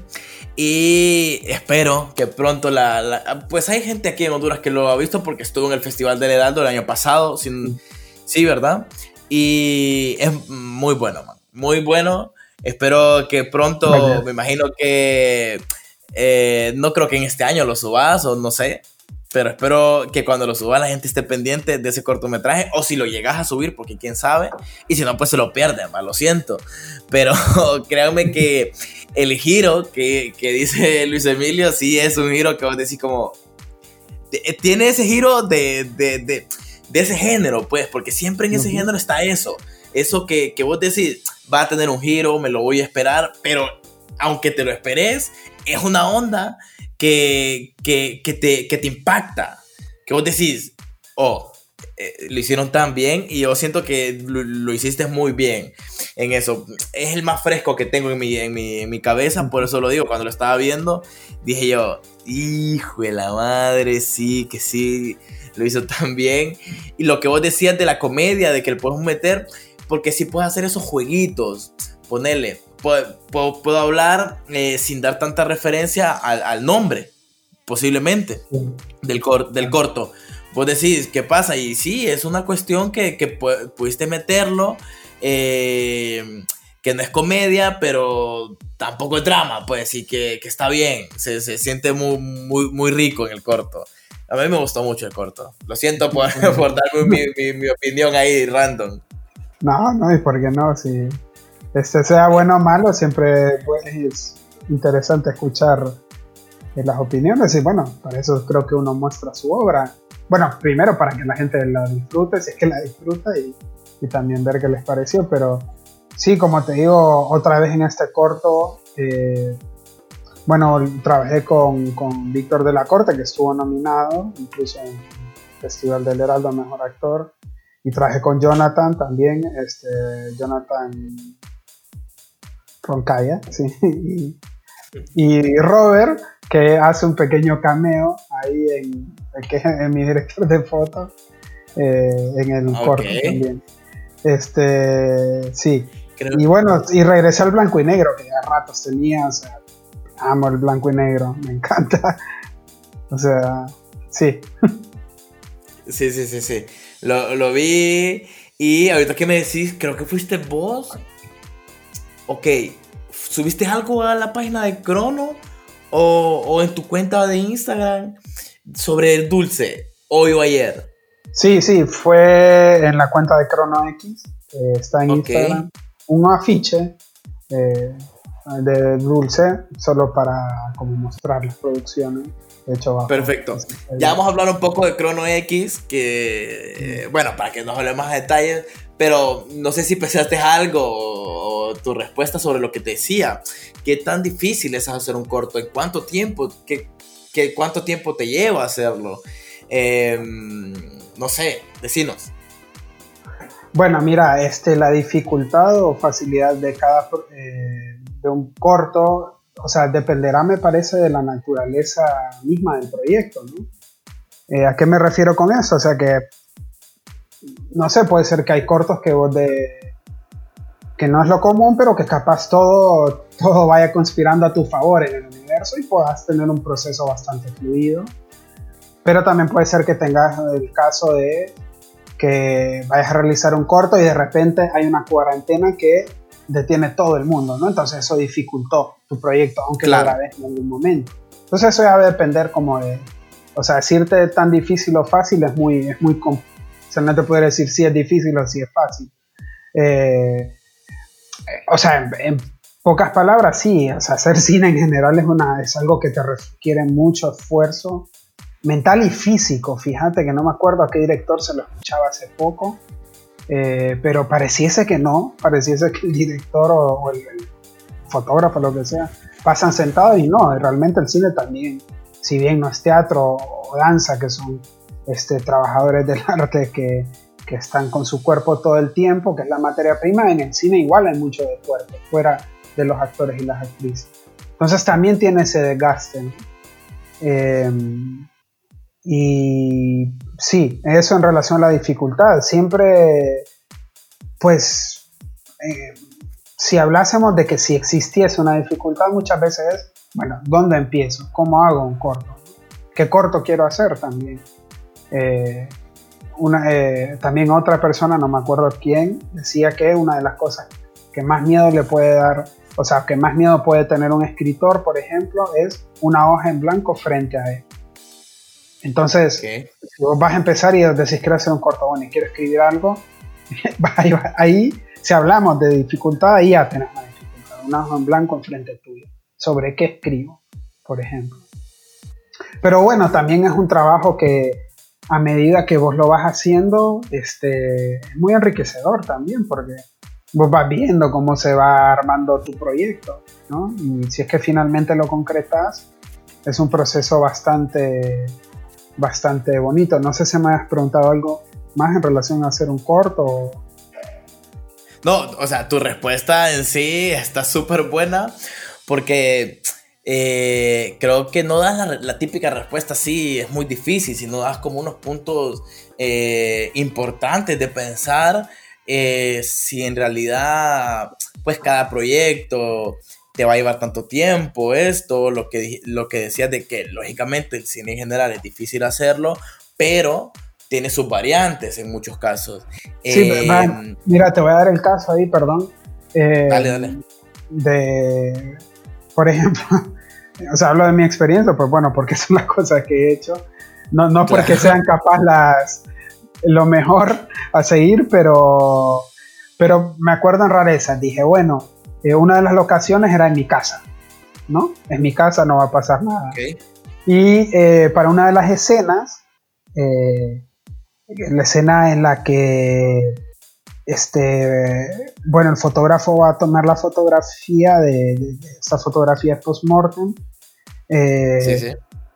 Y espero que pronto la, Pues hay gente aquí en Honduras que lo ha visto porque estuvo en el Festival del Heraldo el año pasado. Sin, sí, ¿verdad? Y es muy bueno, man. Muy bueno. Espero que pronto, me imagino que... Eh, no creo que en este año lo subas o no sé. Pero espero que cuando lo suba la gente esté pendiente de ese cortometraje o si lo llegas a subir, porque quién sabe. Y si no, pues se lo pierden, lo siento. Pero créanme que el giro que, dice Luis Emilio sí es un giro que vos decís como... Eh, tiene ese giro de, de, ese género, pues, porque siempre en ese género está eso. Eso que, que vos decís, va a tener un giro, me lo voy a esperar, pero aunque te lo esperes, es una onda que, te, te impacta, que vos decís, oh, eh, lo hicieron tan bien y yo siento que lo, hiciste muy bien en eso. Es el más fresco que tengo en mi, en mi, cabeza, por eso lo digo. Cuando lo estaba viendo, dije yo, hijo de la madre, sí, que sí, lo hizo tan bien. Y lo que vos decías de la comedia, de que le podemos meter, porque si puedes hacer esos jueguitos, ponerle, puedo, hablar eh, sin dar tanta referencia al, nombre, posiblemente, del, del corto. Vos decís, ¿qué pasa? Y sí, es una cuestión que, pudiste meterlo, eh, que no es comedia, pero tampoco es drama, pues, y que, está bien, se, siente muy, muy, muy rico en el corto. A mí me gustó mucho el corto. Lo siento por, por darme mi, mi, opinión ahí random. No, no, y por qué no, sí este sea bueno o malo, siempre es interesante escuchar eh, las opiniones y bueno, para eso creo que uno muestra su obra. Bueno, primero para que la gente la disfrute, si es que la disfruta y, y también ver qué les pareció, pero sí, como te digo, otra vez en este corto, eh, bueno, trabajé con, con Víctor de la Corte, que estuvo nominado, incluso en Festival del Heraldo Mejor Actor, y trabajé con Jonathan también, este, Jonathan Roncaya, sí. Y, Robert, que hace un pequeño cameo ahí en, en mi director de fotos, eh, en el corto también. Este, sí. Y bueno, y regresé al blanco y negro, que ya ratos tenía, o sea, amo el blanco y negro, me encanta. O sea, sí. Sí, sí, sí, sí. Lo, lo vi y ahorita que me decís, creo que fuiste vos. Ok, ¿subiste algo a la página de Crono o, o en tu cuenta de Instagram sobre el dulce hoy o ayer? Sí, sí, fue en la cuenta de Crono X, está en Instagram, un afiche eh, de dulce solo para como mostrar las producciones. De hecho, Perfecto. Ya vamos a hablar un poco de Chrono X, que, bueno, para que nos hablemos más detalles, pero no sé si pensaste algo o, tu respuesta sobre lo que te decía. ¿Qué tan difícil es hacer un corto? ¿En cuánto tiempo? ¿Qué, qué cuánto tiempo te lleva hacerlo? Em, no sé, decinos. Bueno, mira, este, la dificultad o facilidad de cada eh, de un corto o sea, dependerá, me parece, de la naturaleza misma del proyecto, ¿no? Eh, ¿A qué me refiero con eso? O sea, que, no sé, puede ser que hay cortos que vos de que no es lo común, pero que capaz todo, todo vaya conspirando a tu favor en el universo y puedas tener un proceso bastante fluido. Pero también puede ser que tengas el caso de que vayas a realizar un corto y de repente hay una cuarentena que detiene todo el mundo, ¿no? Entonces eso dificultó tu proyecto, aunque lo grabes en algún momento. Entonces eso ya va a depender como de, o sea, decirte tan difícil o fácil es muy, es muy, o no te puedo decir si es difícil o si es fácil. Eh, o sea, en, pocas palabras, sí, o sea, hacer cine en general es, una, es algo que te requiere mucho esfuerzo mental y físico. Fíjate que no me acuerdo a qué director se lo escuchaba hace poco, eh, pero pareciese que no, pareciese que el director o, el, fotógrafo, lo que sea, pasan sentados y no, realmente el cine también, si bien no es teatro o danza, que son este, trabajadores del arte que, que están con su cuerpo todo el tiempo, que es la materia prima, en el cine igual hay mucho de cuerpo, fuera de los actores y las actrices. Entonces también tiene ese desgaste. Em, y sí, eso en relación a la dificultad. Siempre, pues, eh, si hablásemos de que si existiese una dificultad, muchas veces es, bueno, ¿dónde empiezo? ¿Cómo hago un corto? ¿Qué corto quiero hacer también? Eh, una, eh, también otra persona, no me acuerdo quién, decía que una de las cosas que más miedo le puede dar, o sea, que más miedo puede tener un escritor, por ejemplo, es una hoja en blanco frente a él. Entonces, si vos vas a empezar y decís quiero hacer un corto bueno y quiero escribir algo, ahí, si hablamos de dificultad, ahí ya tenés una dificultad, una hoja en blanco enfrente tuyo. ¿Sobre qué escribo, por ejemplo? Pero bueno, también es un trabajo que a medida que vos lo vas haciendo, este, es muy enriquecedor también, porque vos vas viendo cómo se va armando tu proyecto, ¿no? Y si es que finalmente lo concretas, es un proceso bastante bastante bonito. No sé si me has preguntado algo más en relación a hacer un corto. No, o sea, tu respuesta en sí está súper buena porque eh, creo que no das la, típica respuesta así, es muy difícil, sino das como unos puntos eh, importantes de pensar eh, si en realidad pues cada proyecto te va a llevar tanto tiempo esto, lo que, lo que decías de que lógicamente el cine en general es difícil hacerlo, pero tiene sus variantes en muchos casos. Sí, eh, mira, te voy a dar el caso ahí, perdón. Dale, dale. De, por ejemplo, o sea, hablo de mi experiencia, pues bueno, porque son las cosas que he hecho. No, no porque sean capaz las, lo mejor a seguir, pero, pero me acuerdo en rareza. Dije, bueno, eh, una de las locaciones era en mi casa, ¿no? En mi casa no va a pasar nada. Y eh, para una de las escenas, eh, la escena en la que este, bueno, el fotógrafo va a tomar la fotografía de, esta fotografía post-mortem.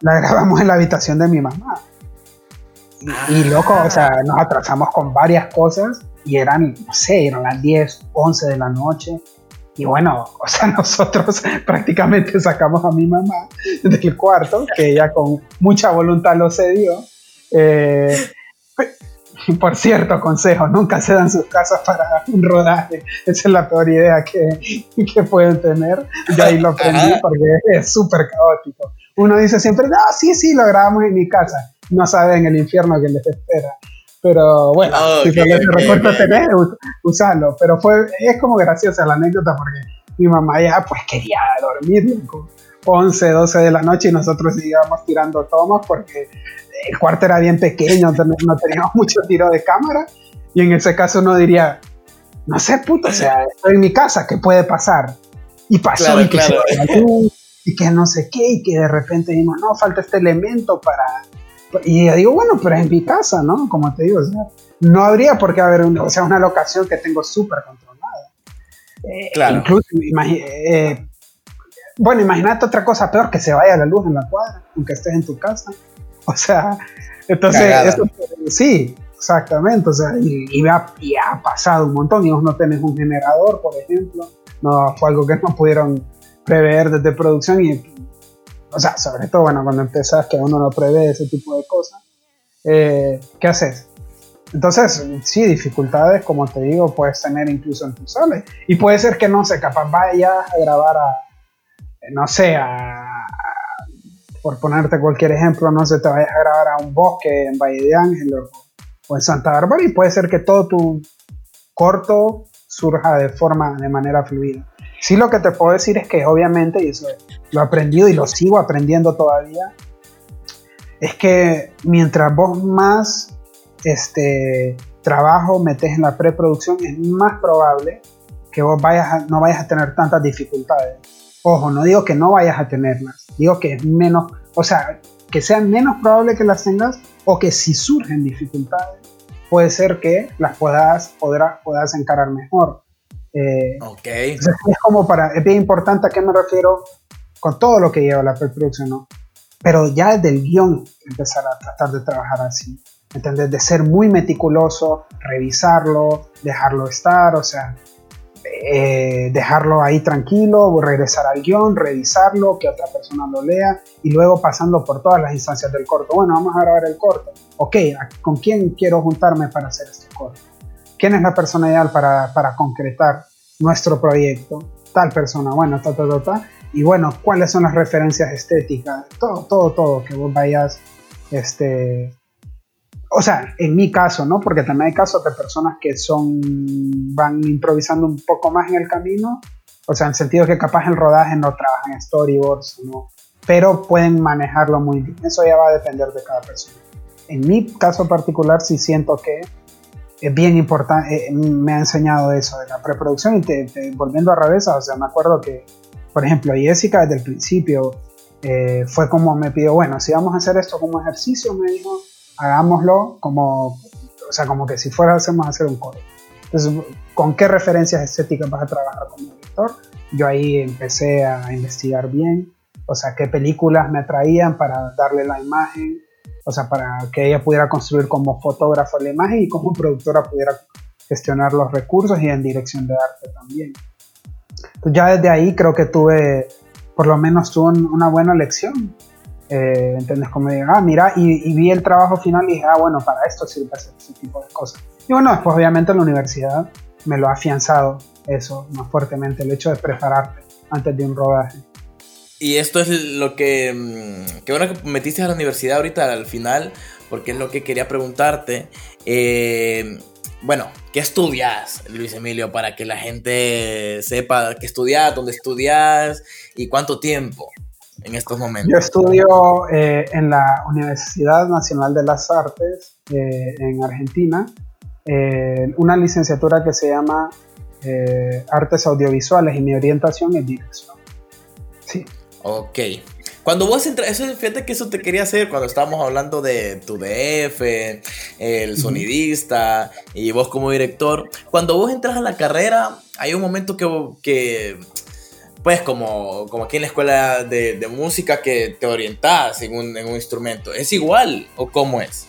La grabamos en la habitación de mi mamá. Y, y, loco, o sea, nos atrasamos con varias cosas y eran, no sé, eran las 10, 11 de la noche. Y bueno, o sea, nosotros prácticamente sacamos a mi mamá del cuarto, que ella con mucha voluntad lo cedió. Eh, por cierto, consejo, nunca se dan sus casas para un rodaje. Esa es la peor idea que, que pueden tener. De ahí lo aprendí porque es súper caótico. Uno dice siempre, no, sí, sí, lo grabamos en mi casa. no saben el infierno que les espera. Pero bueno, si okay, ese recuerdo tenés, usalo. Pero fue, es como graciosa la anécdota porque mi mamá ya pues quería dormir, 11, 12 de la noche y nosotros íbamos tirando tomas porque el cuarto era bien pequeño, no teníamos mucho tiro de cámara y en ese caso uno diría, no sé, puto, o sea, estoy en mi casa, ¿qué puede pasar? Y pasó y que y que no sé qué, y que de repente dijimos, no, falta este elemento para... Y yo digo, bueno, pero es en mi casa, ¿no? Como te digo, o sea, no habría por qué haber una, o sea, una locación que tengo súper controlada. Eh, claro. Incluso, eh, bueno, imagínate otra cosa peor, que se vaya la luz en la cuadra, aunque estés en tu casa. O sea, entonces, eso, sí, exactamente. O sea, y, ha, y, ha, pasado un montón. Y vos no tenés un generador, por ejemplo. No, fue algo que no pudieron prever desde producción y, o sea, sobre todo, bueno, cuando empezás que uno no prevé ese tipo de cosas, eh, ¿qué haces? Entonces, sí, dificultades, como te digo, puedes tener incluso en tus soles. Y puede ser que, no sé, capaz vayas a grabar a, no sé, a, por ponerte cualquier ejemplo, no sé, te vayas a grabar a un bosque en Valle de Ángel o, en Santa Bárbara y puede ser que todo tu corto surja de forma, de manera fluida. Sí lo que te puedo decir es que obviamente, y eso lo he aprendido y lo sigo aprendiendo todavía, es que mientras vos más este, trabajo metes en la preproducción, es más probable que vos vayas no vayas a tener tantas dificultades. Ojo, no digo que no vayas a tenerlas, digo que es menos, o sea, que sea menos probable que las tengas o que si surgen dificultades, puede ser que las puedas, podrás, puedas encarar mejor. Eh, ok. Es como para, es bien importante a qué me refiero con todo lo que lleva la preproducción, ¿no? Pero ya desde el guion empezar a tratar de trabajar así, ¿entendés? De ser muy meticuloso, revisarlo, dejarlo estar, o sea, eh, dejarlo ahí tranquilo, regresar al guion, revisarlo, que otra persona lo lea y luego pasando por todas las instancias del corto. Bueno, vamos a grabar el corto. Ok, ¿con quién quiero juntarme para hacer este corto? ¿Quién es la persona ideal para, para concretar nuestro proyecto? Tal persona, bueno, ta, ta, ta, ta. Y bueno, ¿cuáles son las referencias estéticas? Todo, todo, todo, que vos vayas, este, o sea, en mi caso, ¿no? Porque también hay casos de personas que son, van improvisando un poco más en el camino, o sea, en el sentido que capaz el rodaje no trabajan en storyboards, ¿no? Pero pueden manejarlo muy bien. Eso ya va a depender de cada persona. En mi caso particular sí siento que es bien importante, eh, me ha enseñado eso de la preproducción y te, volviendo a revés, o sea, me acuerdo que, por ejemplo, Jessica desde el principio eh, fue como me pidió, bueno, si vamos a hacer esto como ejercicio, me dijo, hagámoslo como, o sea, como que si fuera a hacer un código. Entonces, ¿con qué referencias estéticas vas a trabajar como director? Yo ahí empecé a investigar bien, o sea, qué películas me atraían para darle la imagen, o sea, para que ella pudiera construir como fotógrafo la imagen y como productora pudiera gestionar los recursos y en dirección de arte también. Entonces ya desde ahí creo que tuve, por lo menos tuve una buena lección. Eh, ¿Entendés? Como digo, ah, mira, y, vi el trabajo final y dije, ah, bueno, para esto sirve hacer ese tipo de cosas. Y bueno, después obviamente en la universidad me lo ha afianzado eso más fuertemente, el hecho de prepararte antes de un rodaje. Y esto es lo que. Mm, qué bueno que metiste a la universidad ahorita al final, porque es lo que quería preguntarte. Eh, bueno, ¿qué estudias, Luis Emilio, para que la gente sepa qué estudias, dónde estudias y cuánto tiempo en estos momentos? Yo estudio eh, en la Universidad Nacional de las Artes eh, en Argentina, una licenciatura que se llama Artes Audiovisuales y mi orientación es dirección. Sí. Ok. Cuando vos entras, eso fíjate que eso te quería hacer cuando estábamos hablando de tu DF, el sonidista y vos como director. Cuando vos entras a la carrera, hay un momento que, que pues como, como aquí en la escuela de, música que te orientás en un, en un, instrumento. ¿Es igual o cómo es?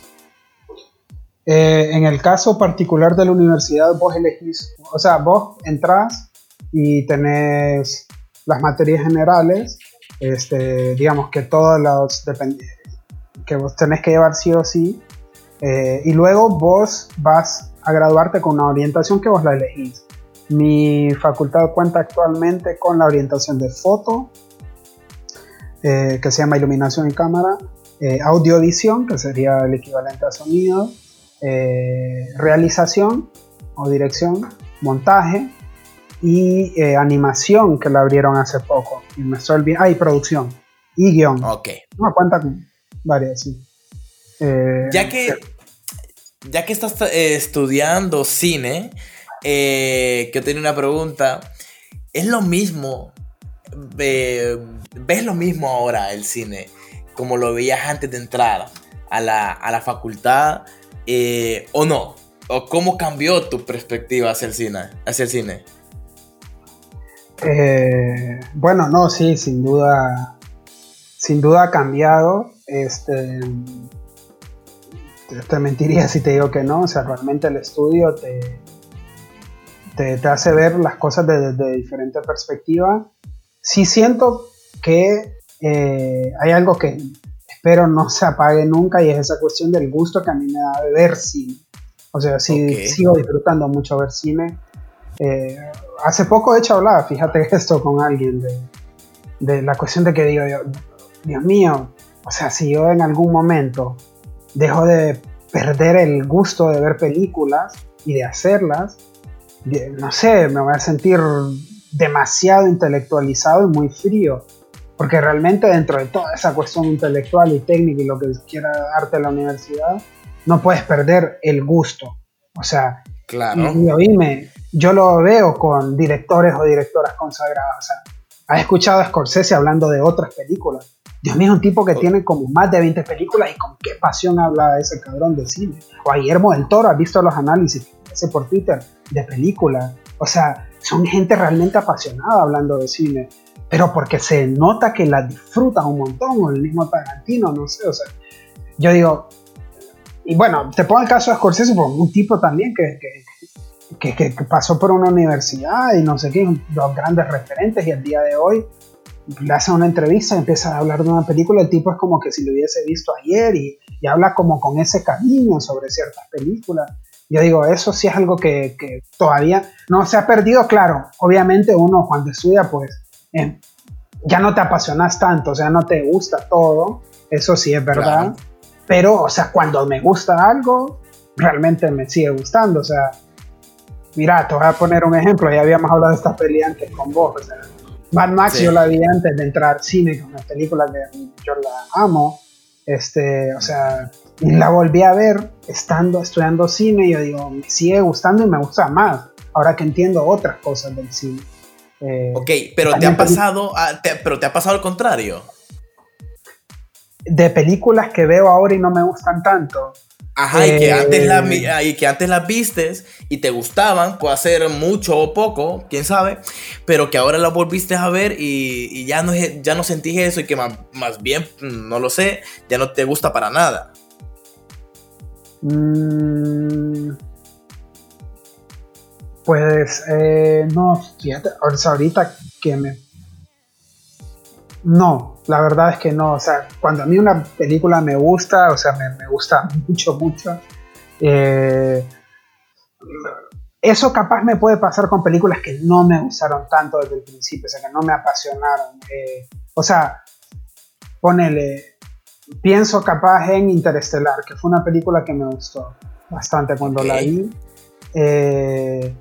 Eh, en el caso particular de la universidad, vos elegís, o sea, vos entras y tenés las materias generales este, digamos que todos los que vos tenés que llevar sí o sí, eh, y luego vos vas a graduarte con una orientación que vos la elegís. Mi facultad cuenta actualmente con la orientación de foto, eh, que se llama iluminación y cámara, eh, audiovisión, que sería el equivalente a sonido, eh, realización o dirección, montaje y eh, animación, que la abrieron hace poco. Y me estoy olvidando. Ah, y producción. Y guion. Ok. No, cuenta con varias, sí. ya que. Ya que estás estudiando cine, que yo tenía una pregunta. ¿Es lo mismo? ¿Ves lo mismo ahora el cine? como lo veías antes de entrar a la, facultad eh, o no? ¿O cómo cambió tu perspectiva hacia el cine? Hacia el cine? Eh, bueno, no, sí, sin duda, sin duda ha cambiado. Este, te mentiría si te digo que no, o sea, realmente el estudio te, te, hace ver las cosas desde de diferente perspectiva. Sí siento que eh, hay algo que espero no se apague nunca y es esa cuestión del gusto que a mí me da de ver cine. O sea, sí, sigo disfrutando mucho ver cine. Eh, hace poco, de hecho, hablaba, fíjate esto con alguien, de, la cuestión de que digo, Dios mío, o sea, si yo en algún momento dejo de perder el gusto de ver películas y de hacerlas, no sé, me voy a sentir demasiado intelectualizado y muy frío. Porque realmente dentro de toda esa cuestión intelectual y técnica y lo que quiera darte la universidad, no puedes perder el gusto. O sea, claro. y, yo lo veo con directores o directoras consagradas. O sea, has escuchado a Scorsese hablando de otras películas. Dios mío, es un tipo que oh. tiene como más de 20 películas y con qué pasión habla ese cabrón de cine. O a Guillermo del Toro, has visto los análisis que hace por Twitter de películas. O sea, son gente realmente apasionada hablando de cine pero porque se nota que la disfrutan un montón, o el mismo Tarantino, no sé, o sea, yo digo, y bueno, te pongo el caso de Scorsese, un tipo también que, que, que, que, pasó por una universidad y no sé qué, dos grandes referentes, y el día de hoy le hace una entrevista y empieza a hablar de una película, el tipo es como que si lo hubiese visto ayer y, y habla como con ese cariño sobre ciertas películas. Yo digo, eso sí es algo que, que, todavía no se ha perdido, claro, obviamente uno cuando estudia pues eh, ya no te apasionas tanto, o sea, no te gusta todo, eso sí es verdad, pero, o sea, cuando me gusta algo, realmente me sigue gustando, o sea, mira, te voy a poner un ejemplo, ya habíamos hablado de esta peli antes con vos, o sea, Mad Max yo la vi antes de entrar al cine, con una película que yo la amo, este, o sea, la volví a ver estando estudiando cine y yo digo, me sigue gustando y me gusta más, ahora que entiendo otras cosas del cine. Eh, ok, pero te ha pasado, pero te ha pasado al contrario. De películas que veo ahora y no me gustan tanto. Ajá, y, que antes la, eh, y que antes las vistes y te gustaban, puede ser mucho o poco, quién sabe, pero que ahora las volviste a ver y, ya, no, ya no sentís eso y que más, bien, no lo sé, ya no te gusta para nada. Mmm pues eh, no, fíjate, ahorita que me... No, la verdad es que no, o sea, cuando a mí una película me gusta, o sea, me, gusta mucho, mucho, eh, eso capaz me puede pasar con películas que no me gustaron tanto desde el principio, o sea, que no me apasionaron. Eh, o sea, ponele, pienso capaz en Interestelar, que fue una película que me gustó bastante cuando la vi. Eh,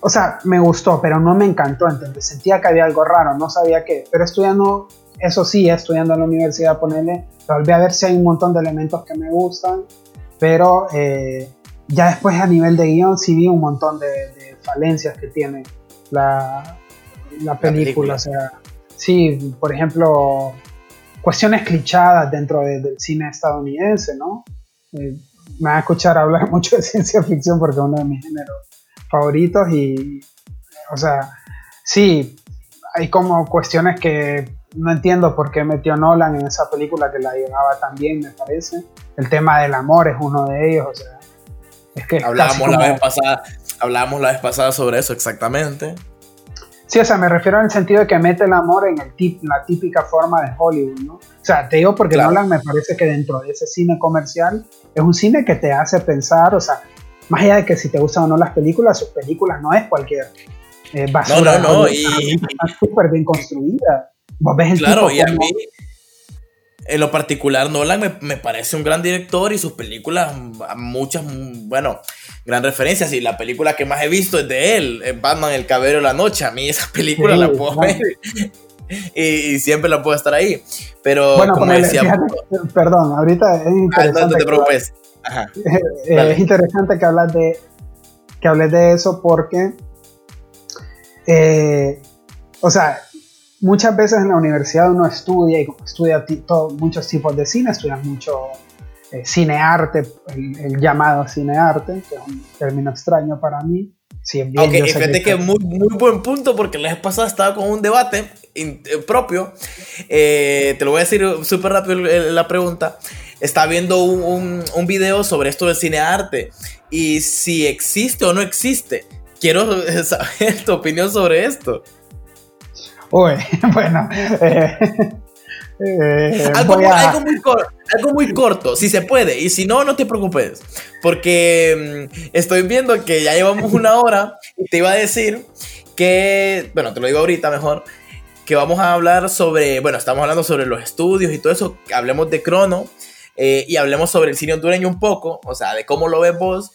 o sea, me gustó, pero no me encantó, ¿entendés? Sentía que había algo raro, no sabía qué, pero estudiando, eso sí, estudiando en la universidad, ponerle, volví a ver si hay un montón de elementos que me gustan, pero eh, ya después a nivel de guion sí vi un montón de, falencias que tiene la, la, película, o sea, sí, por ejemplo, cuestiones clichadas dentro del cine estadounidense, ¿no? Eh, me va a escuchar hablar mucho de ciencia ficción porque es uno de mis géneros favoritos y, o sea, sí, hay como cuestiones que no entiendo por qué metió Nolan en esa película que la llevaba tan bien, me parece. El tema del amor es uno de ellos, o sea, es que... Hablábamos, la vez pasada, hablábamos la vez pasada sobre eso, exactamente. Sí, o sea, me refiero en el sentido de que mete el amor en el tip, la típica forma de Hollywood, ¿no? O sea, te digo porque Nolan me parece que dentro de ese cine comercial es un cine que te hace pensar, o sea, más allá de que si te gustan o no las películas, sus películas no es cualquier eh, basura. No, no, no. Y, está súper bien construida. Vos ves el claro, tipo y a mí, en lo particular, Nolan me, parece un gran director y sus películas, muchas, bueno, gran referencias. Y la película que más he visto es de él, Batman, El Cabello de la Noche. A mí esa película la puedo ver. Y, siempre la puedo estar ahí. Pero, como decía. perdón, ahorita es interesante. Ah, no, te preocupes. es interesante que hablas de que hables de eso porque, eh, o sea, muchas veces en la universidad uno estudia y estudia muchos tipos de cine, estudias mucho eh, cinearte, el, llamado cinearte, que es un término extraño para mí. Sí, bien, fíjate que, muy, muy buen punto porque la vez pasada estaba con un debate eh, propio. te lo voy a decir súper rápido la pregunta. Estaba viendo un, un, video sobre esto del cinearte y si existe o no existe. Quiero saber tu opinión sobre esto. Uy, bueno. Eh, eh, algo, muy corto, si se puede. Y si no, no te preocupes. Porque mm, estoy viendo que ya llevamos una hora y te iba a decir que, bueno, te lo digo ahorita mejor, que vamos a hablar sobre, bueno, estamos hablando sobre los estudios y todo eso, hablemos de Crono eh, y hablemos sobre el cine hondureño un poco, o sea, de cómo lo ves vos.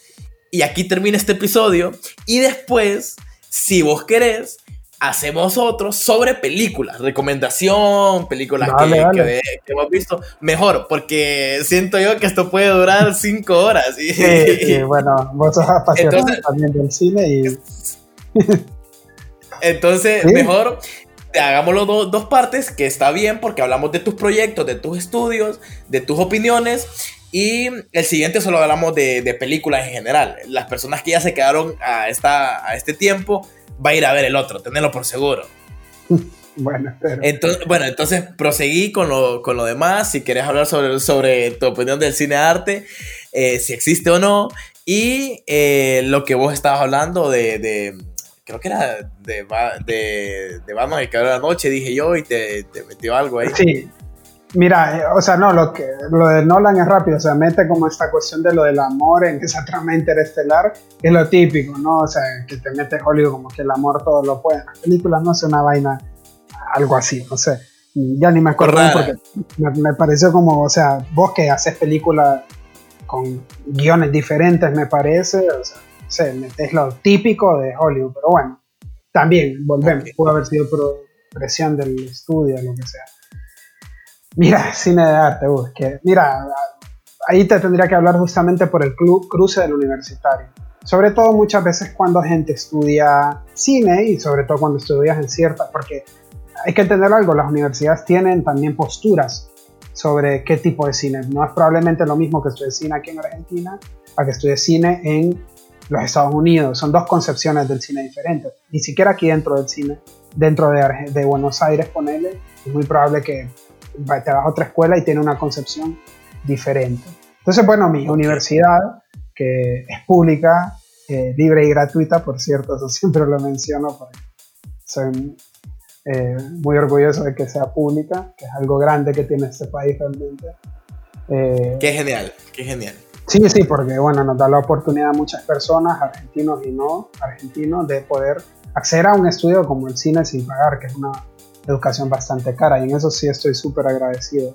Y aquí termina este episodio. Y después, si vos querés, hacemos otro sobre películas, recomendación, películas que, hemos visto, mejor, porque siento yo que esto puede durar cinco horas. Y, sí, bueno, vos sos apasionado también del cine y... Entonces, mejor hagámoslo dos partes, que está bien porque hablamos de tus proyectos, de tus estudios, de tus opiniones. Y el siguiente solo hablamos de, películas en general. Las personas que ya se quedaron a, esta, a este tiempo va a ir a ver el otro, tenerlo por seguro. Bueno, entonces, bueno, entonces proseguí con lo, con lo demás. Si quieres hablar sobre, sobre tu opinión del cine arte, eh, si existe o no, y eh, lo que vos estabas hablando de creo que era de, de, de Batman el de la noche, dije yo, y te, te, metió algo ahí. Sí. Mira, eh, o sea, no, lo, que, lo de Nolan es rápido, o sea, mete como esta cuestión de lo del amor en esa trama interestelar, que es lo típico, ¿no? O sea, que te mete Hollywood como que el amor todo lo puede. En las películas no es una vaina, algo así, no sé. Ya ni me acuerdo porque me, me, pareció como, o sea, vos que haces películas con guiones diferentes, me parece, o sea, es lo típico de Hollywood, pero bueno, también volvemos, pudo haber sido presión del estudio, lo que sea. Mira, cine de arte, que, mira, ahí te tendría que hablar justamente por el cruce del universitario. Sobre todo muchas veces cuando gente estudia cine y sobre todo cuando estudias en cierta, porque hay que entender algo, las universidades tienen también posturas sobre qué tipo de cine. No es probablemente lo mismo que estudie cine aquí en Argentina a que estudie cine en los Estados Unidos. Son dos concepciones del cine diferentes. Ni siquiera aquí dentro del cine, dentro de, de Buenos Aires, ponele, es muy probable que te vas a otra escuela y tiene una concepción diferente. Entonces, bueno, mi universidad, que es pública, eh, libre y gratuita, por cierto, eso siempre lo menciono porque soy eh, muy orgulloso de que sea pública, que es algo grande que tiene este país realmente. Eh, qué genial, qué genial. Sí, sí, porque bueno, nos da la oportunidad a muchas personas, argentinos y no argentinos, de poder acceder a un estudio como el cine sin pagar, que es una educación bastante cara, y en eso sí estoy súper agradecido,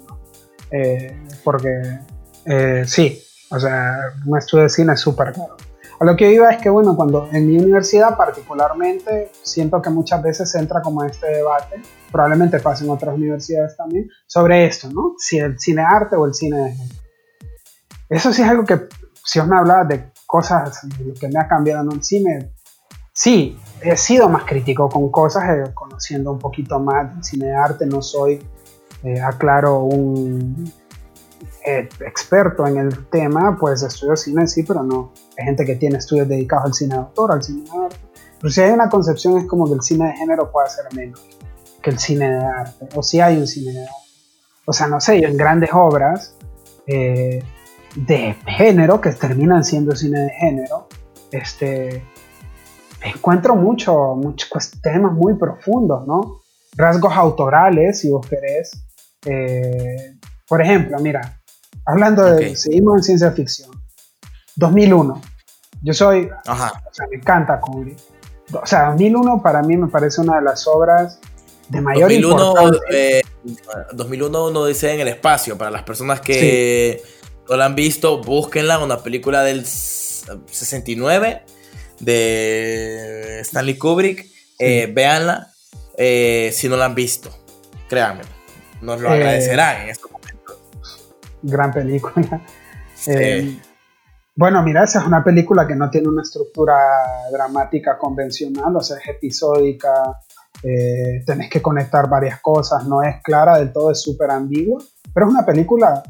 eh, porque eh, sí, o sea, un estudio de cine es súper caro. A lo que iba es que, bueno, cuando en mi universidad particularmente, siento que muchas veces se entra como este debate, probablemente pasa en otras universidades también, sobre esto, ¿no? Si el cine arte o el cine de eso sí es algo que, si os me hablaba de cosas que me ha cambiado en el cine, sí, he sido más crítico con cosas, eh, conociendo un poquito más del cine de arte, no soy, eh, aclaro, un eh, experto en el tema, pues estudio cine sí, pero no, hay gente que tiene estudios dedicados al cine de autor, al cine de arte, pero si hay una concepción es como que el cine de género puede ser menos que el cine de arte, o si hay un cine de arte. O sea, no sé, en grandes obras, de género, que terminan siendo cine de género, este, encuentro mucho, muchos temas muy profundos, ¿no? Rasgos autorales, si vos querés. Eh, por ejemplo, mira, hablando de, seguimos en ciencia ficción, 2001. Yo soy, o sea, me encanta Kubrick. O sea, 2001 para mí me parece una de las obras de mayor 2001, importancia. eh, 2001 uno dice en el espacio. Para las personas que no la han visto, búsquenla. Una película del 69 de Stanley Kubrick. Eh, véanla eh, si no la han visto. Créanme, nos lo Eh, agradecerán en estos momentos. Gran película. Sí. Eh, bueno, mira, esa es una película que no tiene una estructura dramática convencional, o sea, es episódica, eh, tenés que conectar varias cosas, no es clara del todo, es súper ambigua, pero es una película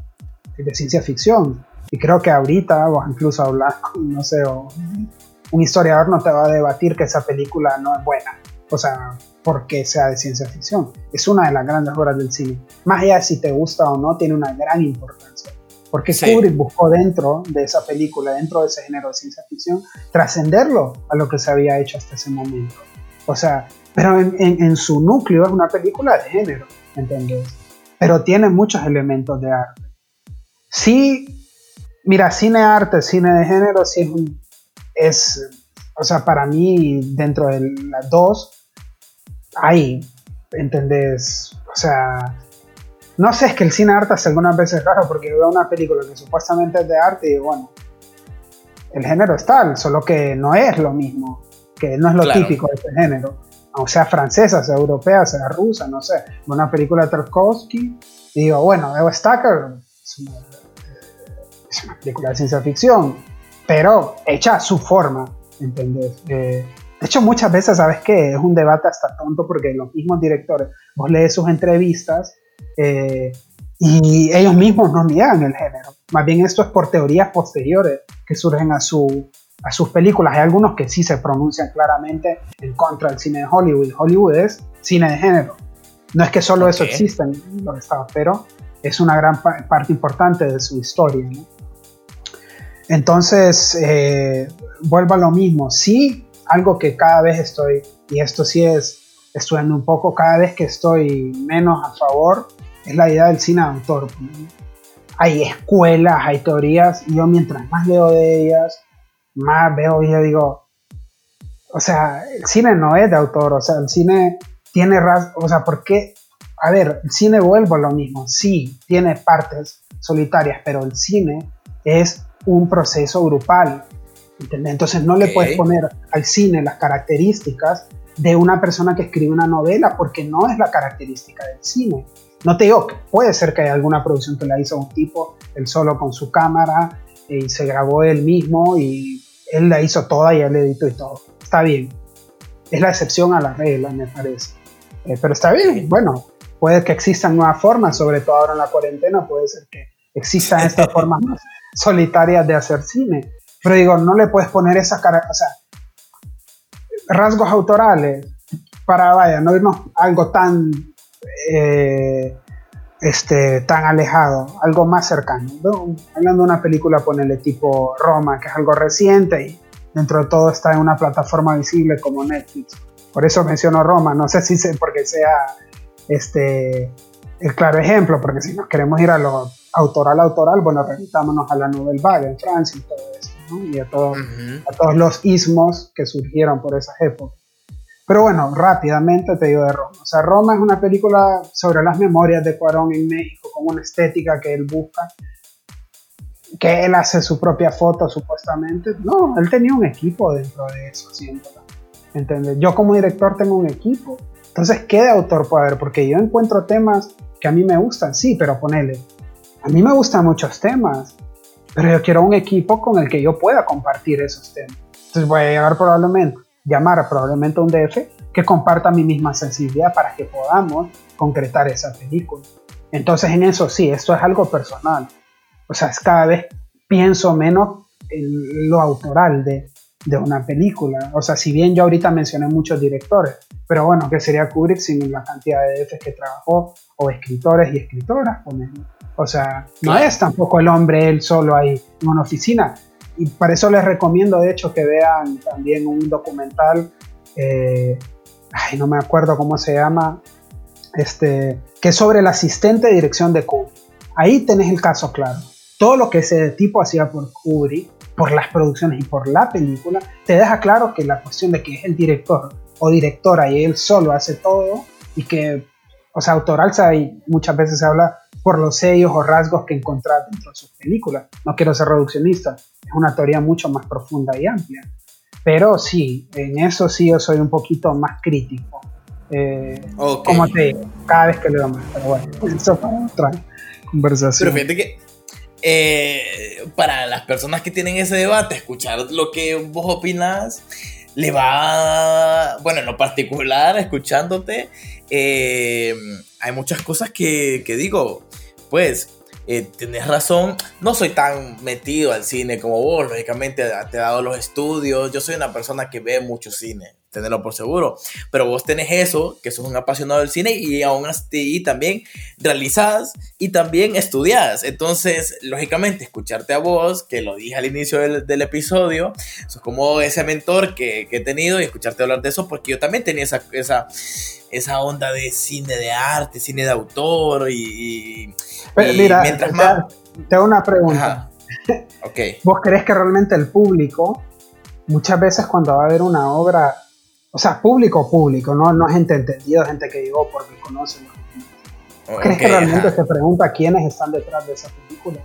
de ciencia ficción. Y creo que ahorita, o incluso hablar con, no sé, o un historiador no te va a debatir que esa película no es buena, o sea, porque sea de ciencia ficción. Es una de las grandes obras del cine. Más allá de si te gusta o no, tiene una gran importancia. Porque Sí. Kubrick buscó dentro de esa película, dentro de ese género de ciencia ficción, trascenderlo a lo que se había hecho hasta ese momento. O sea, pero en, en- en su núcleo es una película de género, ¿entendés? Pero tiene muchos elementos de arte. Sí, mira, cine arte, cine de género, sí es un, es, o sea, para mí, dentro de las dos, hay, ¿entendés? O sea, no sé, es que el cine arte hace algunas veces raro porque veo una película que supuestamente es de arte y bueno, el género es tal, solo que no es lo mismo, que no es lo Claro. típico de este género. O sea francesa, sea europea, sea rusa, no sé. Veo Una película de Tarkovsky y digo, bueno, veo Stacker, es una, es una película de ciencia ficción, pero hecha a su forma, ¿entendés? Eh, de hecho, muchas veces, ¿sabes qué? Es un debate hasta tonto porque los mismos directores, vos lees sus entrevistas eh, y ellos mismos no niegan el género. Más bien esto es por teorías posteriores que surgen a, su, a sus películas. Hay algunos que sí se pronuncian claramente en contra del cine de Hollywood. Hollywood es cine de género. No es que solo eso Ok. exista en los estados, pero es una gran pa- parte importante de su historia. ¿no? Entonces, eh, vuelvo a lo mismo. Sí, algo que cada vez estoy, y esto sí es estudiando un poco, cada vez que estoy menos a favor, es la idea del cine de autor. Hay escuelas, hay teorías, y yo mientras más leo de ellas, más veo y yo digo, o sea, el cine no es de autor, o sea, el cine tiene ras, o sea, ¿por qué? A ver, el cine vuelvo a lo mismo, sí, tiene partes solitarias, pero el cine es un proceso grupal, ¿entendés? Entonces no le puedes poner al cine las características de una persona que escribe una novela, porque no es la característica del cine. No te digo que puede ser que haya alguna producción que la hizo un tipo, él solo con su cámara, y se grabó él mismo y él la hizo toda y él editó y todo. Está bien. Es la excepción a la regla, me parece. Eh, pero está bien, bueno, puede que existan nuevas formas, sobre todo ahora en la cuarentena, puede ser que existan estas formas más solitarias de hacer cine. Pero digo, no le puedes poner esa cara, o sea, rasgos autorales para, vaya, no irnos algo tan, eh, este, tan alejado, algo más cercano. ¿no? Hablando de una película, ponele tipo Roma, que es algo reciente y dentro de todo está en una plataforma visible como Netflix. Por eso menciono Roma, no sé si sé porque sea este, el claro ejemplo, porque si nos queremos ir a lo autoral, autoral, bueno, remitámonos a la Nouvelle Vague en Francia y todo eso, ¿no? y a, todo, Ujú. a todos los ismos que surgieron por esas épocas. Pero bueno, rápidamente te digo de Roma. O sea, Roma es una película sobre las memorias de Cuarón en México, con una estética que él busca, que él hace su propia foto supuestamente. No, él tenía un equipo dentro de eso, haciéndola. ¿Entendés? Yo como director tengo un equipo. Entonces, ¿qué de autor puede haber? Porque yo encuentro temas que a mí me gustan, sí, pero ponele. A mí me gustan muchos temas, pero yo quiero un equipo con el que yo pueda compartir esos temas. Entonces voy a llegar probablemente, llamar probablemente a un DF que comparta mi misma sensibilidad para que podamos concretar esa película. Entonces en eso sí, esto es algo personal. O sea, es cada vez pienso menos en lo autoral de, de una película. O sea, si bien yo ahorita mencioné muchos directores, pero bueno, ¿qué sería Kubrick sin la cantidad de DFs que trabajó o escritores y escritoras? O sea, no es tampoco el hombre él solo ahí en una oficina. Y para eso les recomiendo, de hecho, que vean también un documental, eh, ay, no me acuerdo cómo se llama, este, que es sobre el asistente de dirección de Kubrick. Ahí tenés el caso claro. Todo lo que ese tipo hacía por Kubrick, por las producciones y por la película, te deja claro que la cuestión de que es el director o directora y él solo hace todo y que, o sea, autoral y muchas veces se habla por los sellos o rasgos que encontrar dentro de sus películas. No quiero ser reduccionista, es una teoría mucho más profunda y amplia. Pero sí, en eso sí yo soy un poquito más crítico. Eh, Como te digo, cada vez que leo más. Pero bueno, eso para otra conversación. Pero fíjate que eh, para las personas que tienen ese debate, escuchar lo que vos opinas le va, bueno, en lo particular, escuchándote, eh, hay muchas cosas que, digo, pues, eh, tenés razón, no soy tan metido al cine como vos, lógicamente te he dado los estudios, yo soy una persona que ve mucho cine, tenerlo por seguro. Pero vos tenés eso, que sos un apasionado del cine y aún así también realizás y también estudiás. Entonces, lógicamente, escucharte a vos, que lo dije al inicio del, del episodio, sos como ese mentor que, que, he tenido y escucharte hablar de eso, porque yo también tenía esa, esa, esa onda de cine de arte, cine de autor y... mira, mientras más... Te hago una pregunta. Okay. ¿Vos crees que realmente el público, muchas veces cuando va a ver una obra, o sea, público, público, no, no gente entendida, gente que llegó porque conocen. ¿Crees que realmente se pregunta quiénes están detrás de esa película?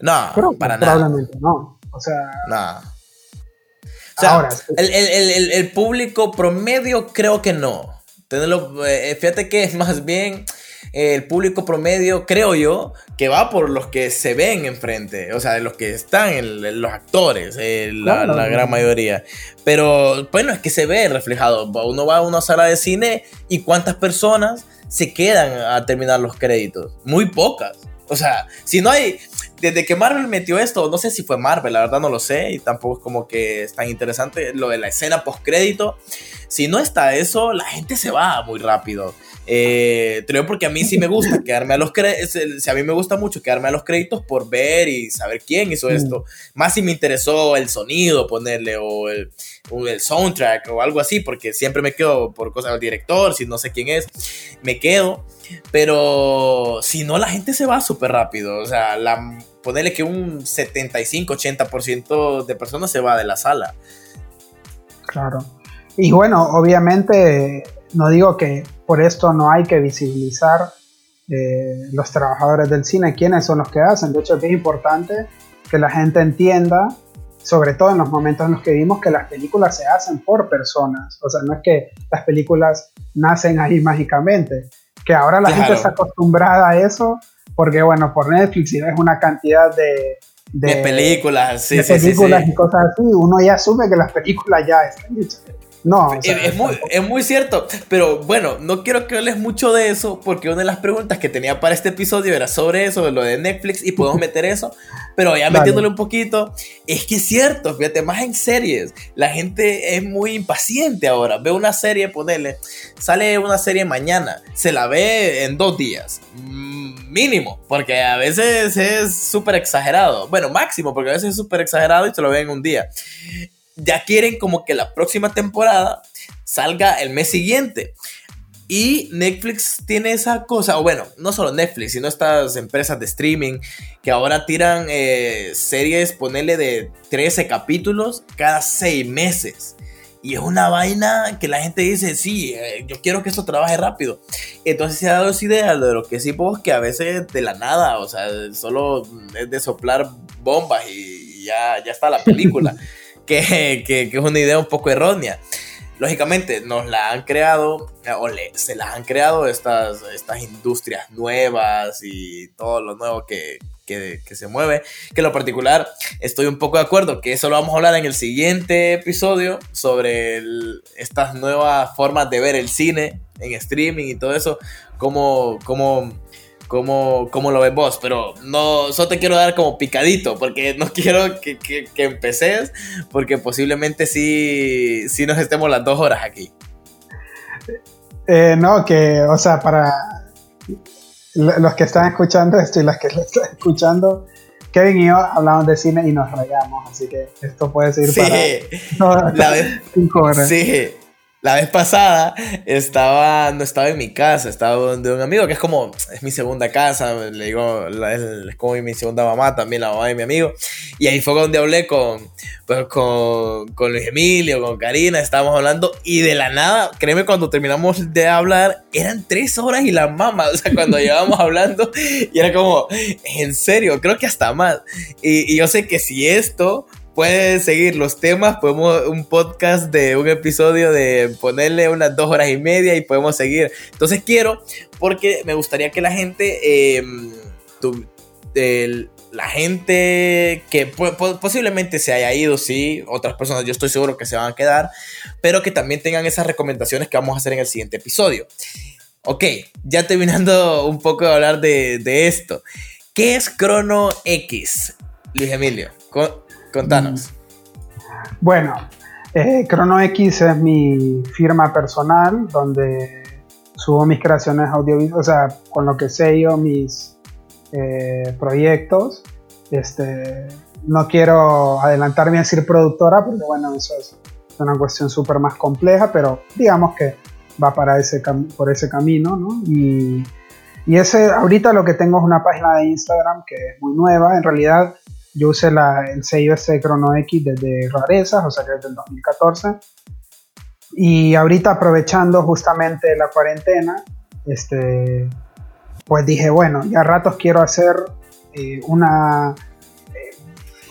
No, para nada. Probablemente no. O sea. No. O sea, Ahora, el, el, el, el, público promedio creo que no. Tenerlo, eh, fíjate que es más bien el público promedio, creo yo, que va por los que se ven enfrente, o sea, los que están, los actores, eh, la, gran mayoría. Pero bueno, es que se ve reflejado. Uno va a una sala de cine y cuántas personas se quedan a terminar los créditos. Muy pocas. O sea, si no hay, desde que Marvel metió esto, no sé si fue Marvel, la verdad no lo sé, y tampoco es como que es tan interesante lo de la escena post crédito. Si no está eso, la gente se va muy rápido. Eh, creo porque a mí sí me gusta quedarme a los créditos, si a mí me gusta mucho quedarme a los créditos por ver y saber quién hizo mm. esto. Más si me interesó el sonido ponerle o el, el, soundtrack o algo así, porque siempre me quedo por cosas del director, si no sé quién es, me quedo. Pero si no, la gente se va súper rápido. O sea, la, ponerle que un 75-80% de personas se va de la sala. Claro. Y bueno, obviamente no digo que por esto no hay que visibilizar eh, los trabajadores del cine, quiénes son los que hacen. De hecho, es importante que la gente entienda, sobre todo en los momentos en los que vimos que las películas se hacen por personas. O sea, no es que las películas nacen ahí mágicamente. Que ahora la gente está acostumbrada a eso, porque bueno, por Netflix y ves una cantidad de, de, películas, sí, de películas y cosas así, uno ya asume que las películas ya están hechas. No, es, muy, es muy cierto, pero bueno, no quiero que hables mucho de eso porque una de las preguntas que tenía para este episodio era sobre eso, lo de Netflix y podemos meter eso, pero ya metiéndole un poquito, es que es cierto, fíjate, más en series, la gente es muy impaciente ahora, ve una serie, ponele, sale una serie mañana, se la ve en dos días, mm, mínimo, porque a veces es súper exagerado, bueno, máximo, porque a veces es súper exagerado y se lo ven en un día ya quieren como que la próxima temporada salga el mes siguiente. Y Netflix tiene esa cosa, o bueno, no solo Netflix, sino estas empresas de streaming que ahora tiran eh, series, ponerle de 13 capítulos cada 6 meses. Y es una vaina que la gente dice, sí, eh, yo quiero que esto trabaje rápido. Entonces se ha dado esa idea de lo que sí, vos, que a veces de la nada, o sea, solo es de soplar bombas y ya, ya está la película. que, que, es una idea un poco errónea. Lógicamente, nos la han creado, o se las han creado estas, estas industrias nuevas y todo lo nuevo que, que, que, se mueve. Que en lo particular estoy un poco de acuerdo, que eso lo vamos a hablar en el siguiente episodio sobre estas nuevas formas de ver el cine en streaming y todo eso. Cómo, cómo cómo, cómo lo ves vos, pero no, solo te quiero dar como picadito, porque no quiero que, que, empeces, porque posiblemente sí, sí nos estemos las dos horas aquí. Eh, no, que, o sea, para los que están escuchando esto y las que lo están escuchando, Kevin y yo hablamos de cine y nos rayamos, así que esto puede seguir para la vez, cinco horas. Sí, la vez pasada estaba, no estaba en mi casa, estaba donde un amigo que es como, es mi segunda casa, le digo, es como mi segunda mamá, también la mamá de mi amigo. Y ahí fue donde hablé con, pues, con, con Luis Emilio, con Karina, estábamos hablando y de la nada, créeme, cuando terminamos de hablar, eran tres horas y la mamá, o sea, cuando llevábamos hablando, y era como, en serio, creo que hasta más. Y, y yo sé que si esto pueden seguir los temas, podemos un podcast de un episodio de ponerle unas dos horas y media y podemos seguir. Entonces quiero, porque me gustaría que la gente, em, la gente que posiblemente se haya ido, sí, otras personas yo estoy seguro que se van a quedar, pero que también tengan esas recomendaciones que vamos a hacer en el siguiente episodio. Ok, ya terminando un poco de hablar de, de esto. ¿Qué es Crono X, Luis Emilio? Bueno, eh, X es mi firma personal donde subo mis creaciones audiovisuales, o sea, con lo que sello mis eh, proyectos. Este, no quiero adelantarme a decir productora porque, bueno, eso es una cuestión súper más compleja, pero digamos que va para ese por ese camino, ¿no? Y, y ese, ahorita lo que tengo es una página de Instagram que es muy nueva, en realidad yo usé el sello este Chrono X desde Rarezas, o sea que desde el 2014. Y ahorita aprovechando justamente la cuarentena, este, pues dije, bueno, ya a ratos quiero hacer eh, una, eh,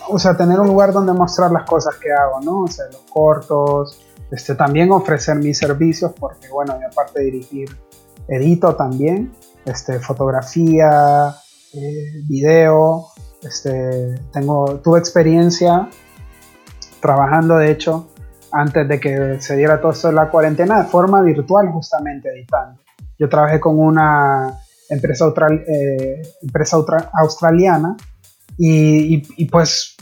o sea, tener un lugar donde mostrar las cosas que hago, ¿no? O sea, los cortos, este, también ofrecer mis servicios, porque bueno, y aparte de dirigir, edito también, este, fotografía, eh, video, este, tengo, tuve experiencia trabajando, de hecho, antes de que se diera todo esto de la cuarentena, de forma virtual, justamente editando. Yo trabajé con una empresa, eh, empresa australiana y, pues,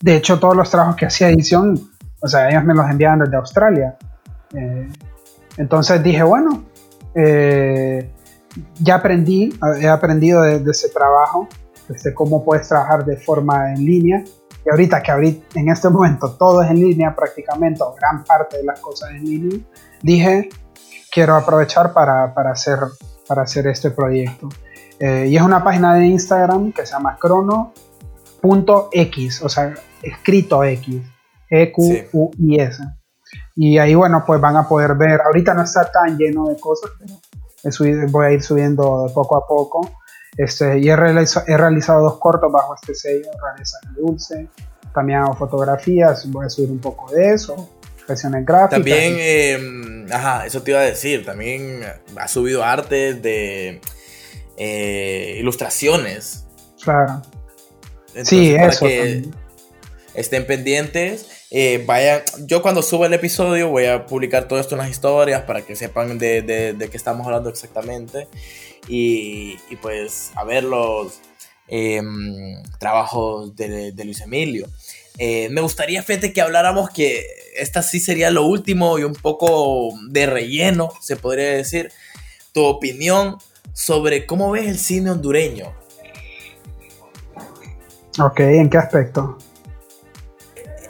de hecho, todos los trabajos que hacía edición, o sea, ellos me los enviaban desde Australia. Eh, entonces dije, bueno, eh, ya aprendí, he aprendido de ese trabajo este, cómo puedes trabajar de forma en línea. Y ahorita que ahorita, en este momento todo es en línea prácticamente, gran parte de las cosas en línea, dije, quiero aprovechar para, para hacer, para hacer este proyecto. Eh, y es una página de Instagram que se llama crono.x, o sea, escrito X, E-Q-U-I-S. Y ahí, bueno, pues van a poder ver, ahorita no está tan lleno de cosas, pero voy a ir subiendo poco a poco. Este, y he, realizado dos cortos bajo este sello, Rareza Dulce. También hago fotografías, voy a subir un poco de eso, expresiones gráficas. También, em, ajá, eso te iba a decir, también ha subido artes de eh, ilustraciones. Claro. sí, eso. estén pendientes. Eh, yo cuando suba el episodio voy a publicar todo esto en las historias para que sepan de, de qué estamos hablando exactamente y, pues a ver los em, trabajos de, Luis Emilio. Eh, me gustaría, Fete, que habláramos que esta sí sería lo último y un poco de relleno, se podría decir, tu opinión sobre cómo ves el cine hondureño. Ok, ¿en qué aspecto?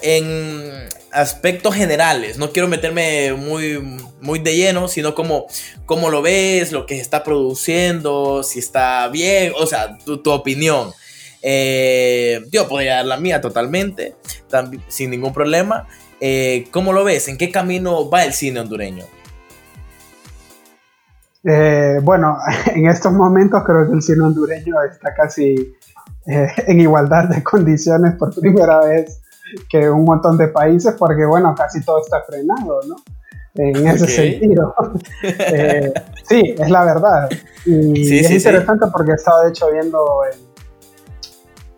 En aspectos generales. No quiero meterme muy, muy de lleno, sino como cómo lo ves, lo que se está produciendo, si está bien, o sea, tu, opinión. Eh, yo podría dar la mía totalmente, sin ningún problema. Eh, ¿Cómo lo ves? ¿En qué camino va el cine hondureño? Eh, bueno, en estos momentos creo que el cine hondureño está casi en igualdad de condiciones por primera vez que un montón de países porque, bueno, casi todo está frenado, ¿no? En ese sentido. Eh, sí, es la verdad. Y es interesante porque he estado, de hecho, viendo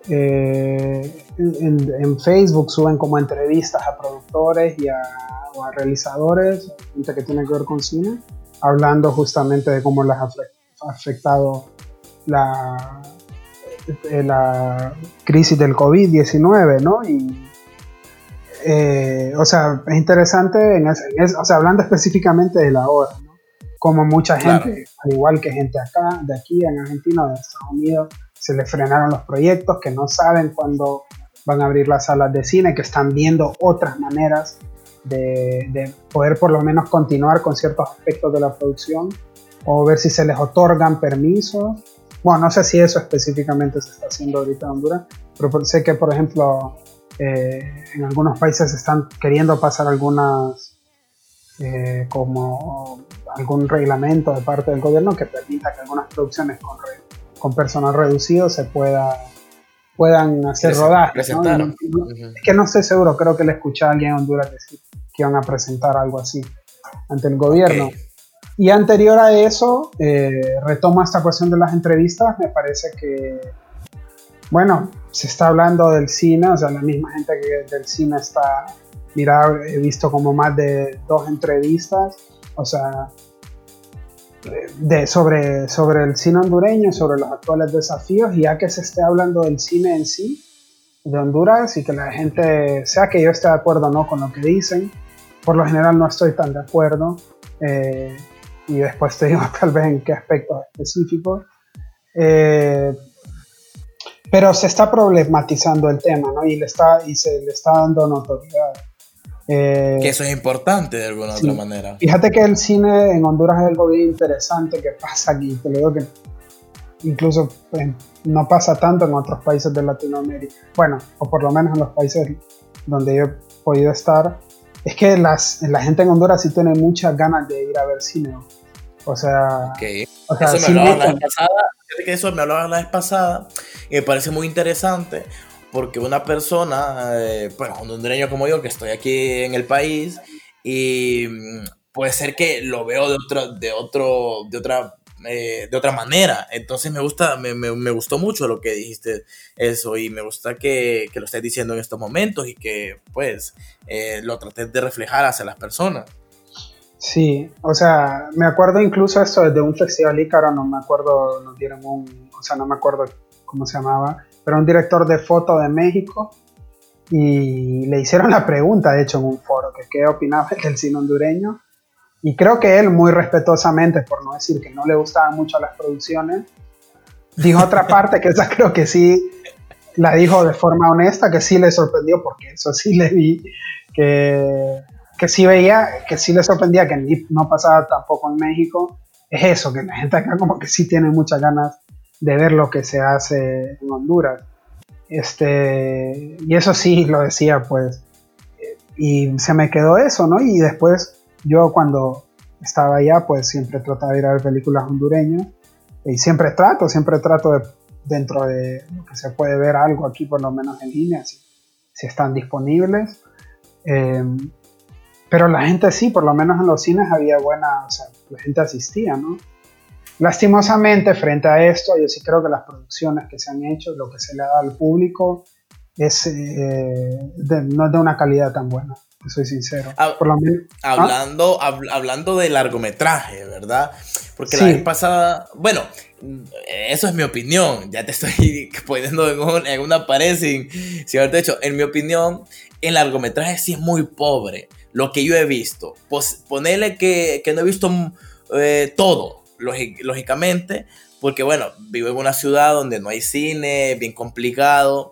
eh, en, Facebook, suben como entrevistas a productores y a, o a realizadores, gente que tiene que ver con cine, hablando justamente de cómo les ha afectado la, eh, la crisis del COVID-19, ¿no? Y eh, o sea, es interesante, en o sea, hablando específicamente de la hora, ¿no? Como mucha gente, al igual que gente acá, de aquí en Argentina, de Estados Unidos, se les frenaron los proyectos, que no saben cuándo van a abrir las salas de cine, que están viendo otras maneras de, poder por lo menos continuar con ciertos aspectos de la producción o ver si se les otorgan permisos. Bueno, no sé si eso específicamente se está haciendo ahorita en Honduras, pero sé que, por ejemplo, eh, en algunos países están queriendo pasar algunas, eh, como algún reglamento de parte del gobierno que permita que algunas producciones con, con personal reducido se pueda puedan hacer rodajes. Es que no estoy seguro, creo que le escuché a alguien en Honduras decir que iban a presentar algo así ante el gobierno. Y anterior a eso, eh, retoma esta cuestión de las entrevistas, me parece que, bueno, se está hablando del cine, o sea, la misma gente que del cine está, mira, he visto como más de dos entrevistas, o sea, de, sobre, sobre el cine hondureño, sobre los actuales desafíos, y ya que se esté hablando del cine en sí, de Honduras, y que la gente, sea que yo esté de acuerdo o no con lo que dicen, por lo general no estoy tan de acuerdo, eh, y después te digo tal vez en qué aspectos específicos, eh, pero se está problematizando el tema, ¿no? Y, le está, y se le está dando notoriedad. Eh, que eso es importante de alguna otra manera. Fíjate que el cine en Honduras es algo bien interesante que pasa aquí. Te lo digo que incluso pues, no pasa tanto en otros países de Latinoamérica. Bueno, o por lo menos en los países donde yo he podido estar. Es que las, la gente en Honduras sí tiene muchas ganas de ir a ver cine. O sea, o sea eso me hablaba la vez pasada. Que eso me hablaba la vez pasada y me parece muy interesante porque una persona, eh, un hondureño como yo, que estoy aquí en el país, y mm, puede ser que lo veo de otro, de otro, de otra, eh, de otra manera. Entonces me gusta, me, gustó mucho lo que dijiste eso, y me gusta que, que lo estés diciendo en estos momentos y que, pues, eh, lo trates de reflejar hacia las personas. Sí, o sea, me acuerdo incluso esto de un festival Ícaro, no me acuerdo, nos dieron un, o sea, no me acuerdo cómo se llamaba, pero un director de foto de México y le hicieron la pregunta, de hecho, en un foro, que qué opinaba del cine hondureño. Y creo que él, muy respetuosamente, por no decir que no le gustaban mucho las producciones, dijo otra parte que esa creo que sí la dijo de forma honesta, que sí le sorprendió, porque eso sí le vi, que, que sí veía, que sí le sorprendía que no pasaba tampoco en México. Es eso, que la gente acá como que sí tiene muchas ganas de ver lo que se hace en Honduras. Este, y eso sí lo decía, pues, y se me quedó eso, ¿no? Y después yo cuando estaba allá, pues siempre trataba de ir a ver películas hondureñas y siempre trato, siempre trato de, dentro de lo que se puede ver algo aquí, por lo menos en línea, si, están disponibles. Em, pero la gente sí, por lo menos en los cines había buena, o sea, la gente asistía, ¿no? Lastimosamente, frente a esto, yo sí creo que las producciones que se han hecho, lo que se le da al público, es, eh, no es de una calidad tan buena, soy sincero. Por lo menos, ¿ah? hablando, hablando de largometraje, ¿verdad? Porque la vez pasada, bueno, eso es mi opinión, ya te estoy poniendo en, una pared sin, sin haberte hecho. En mi opinión, el largometraje sí es muy pobre, lo que yo he visto. Pues ponerle que, que no he visto eh, todo, lógicamente, porque bueno, vivo en una ciudad donde no hay cine, bien complicado,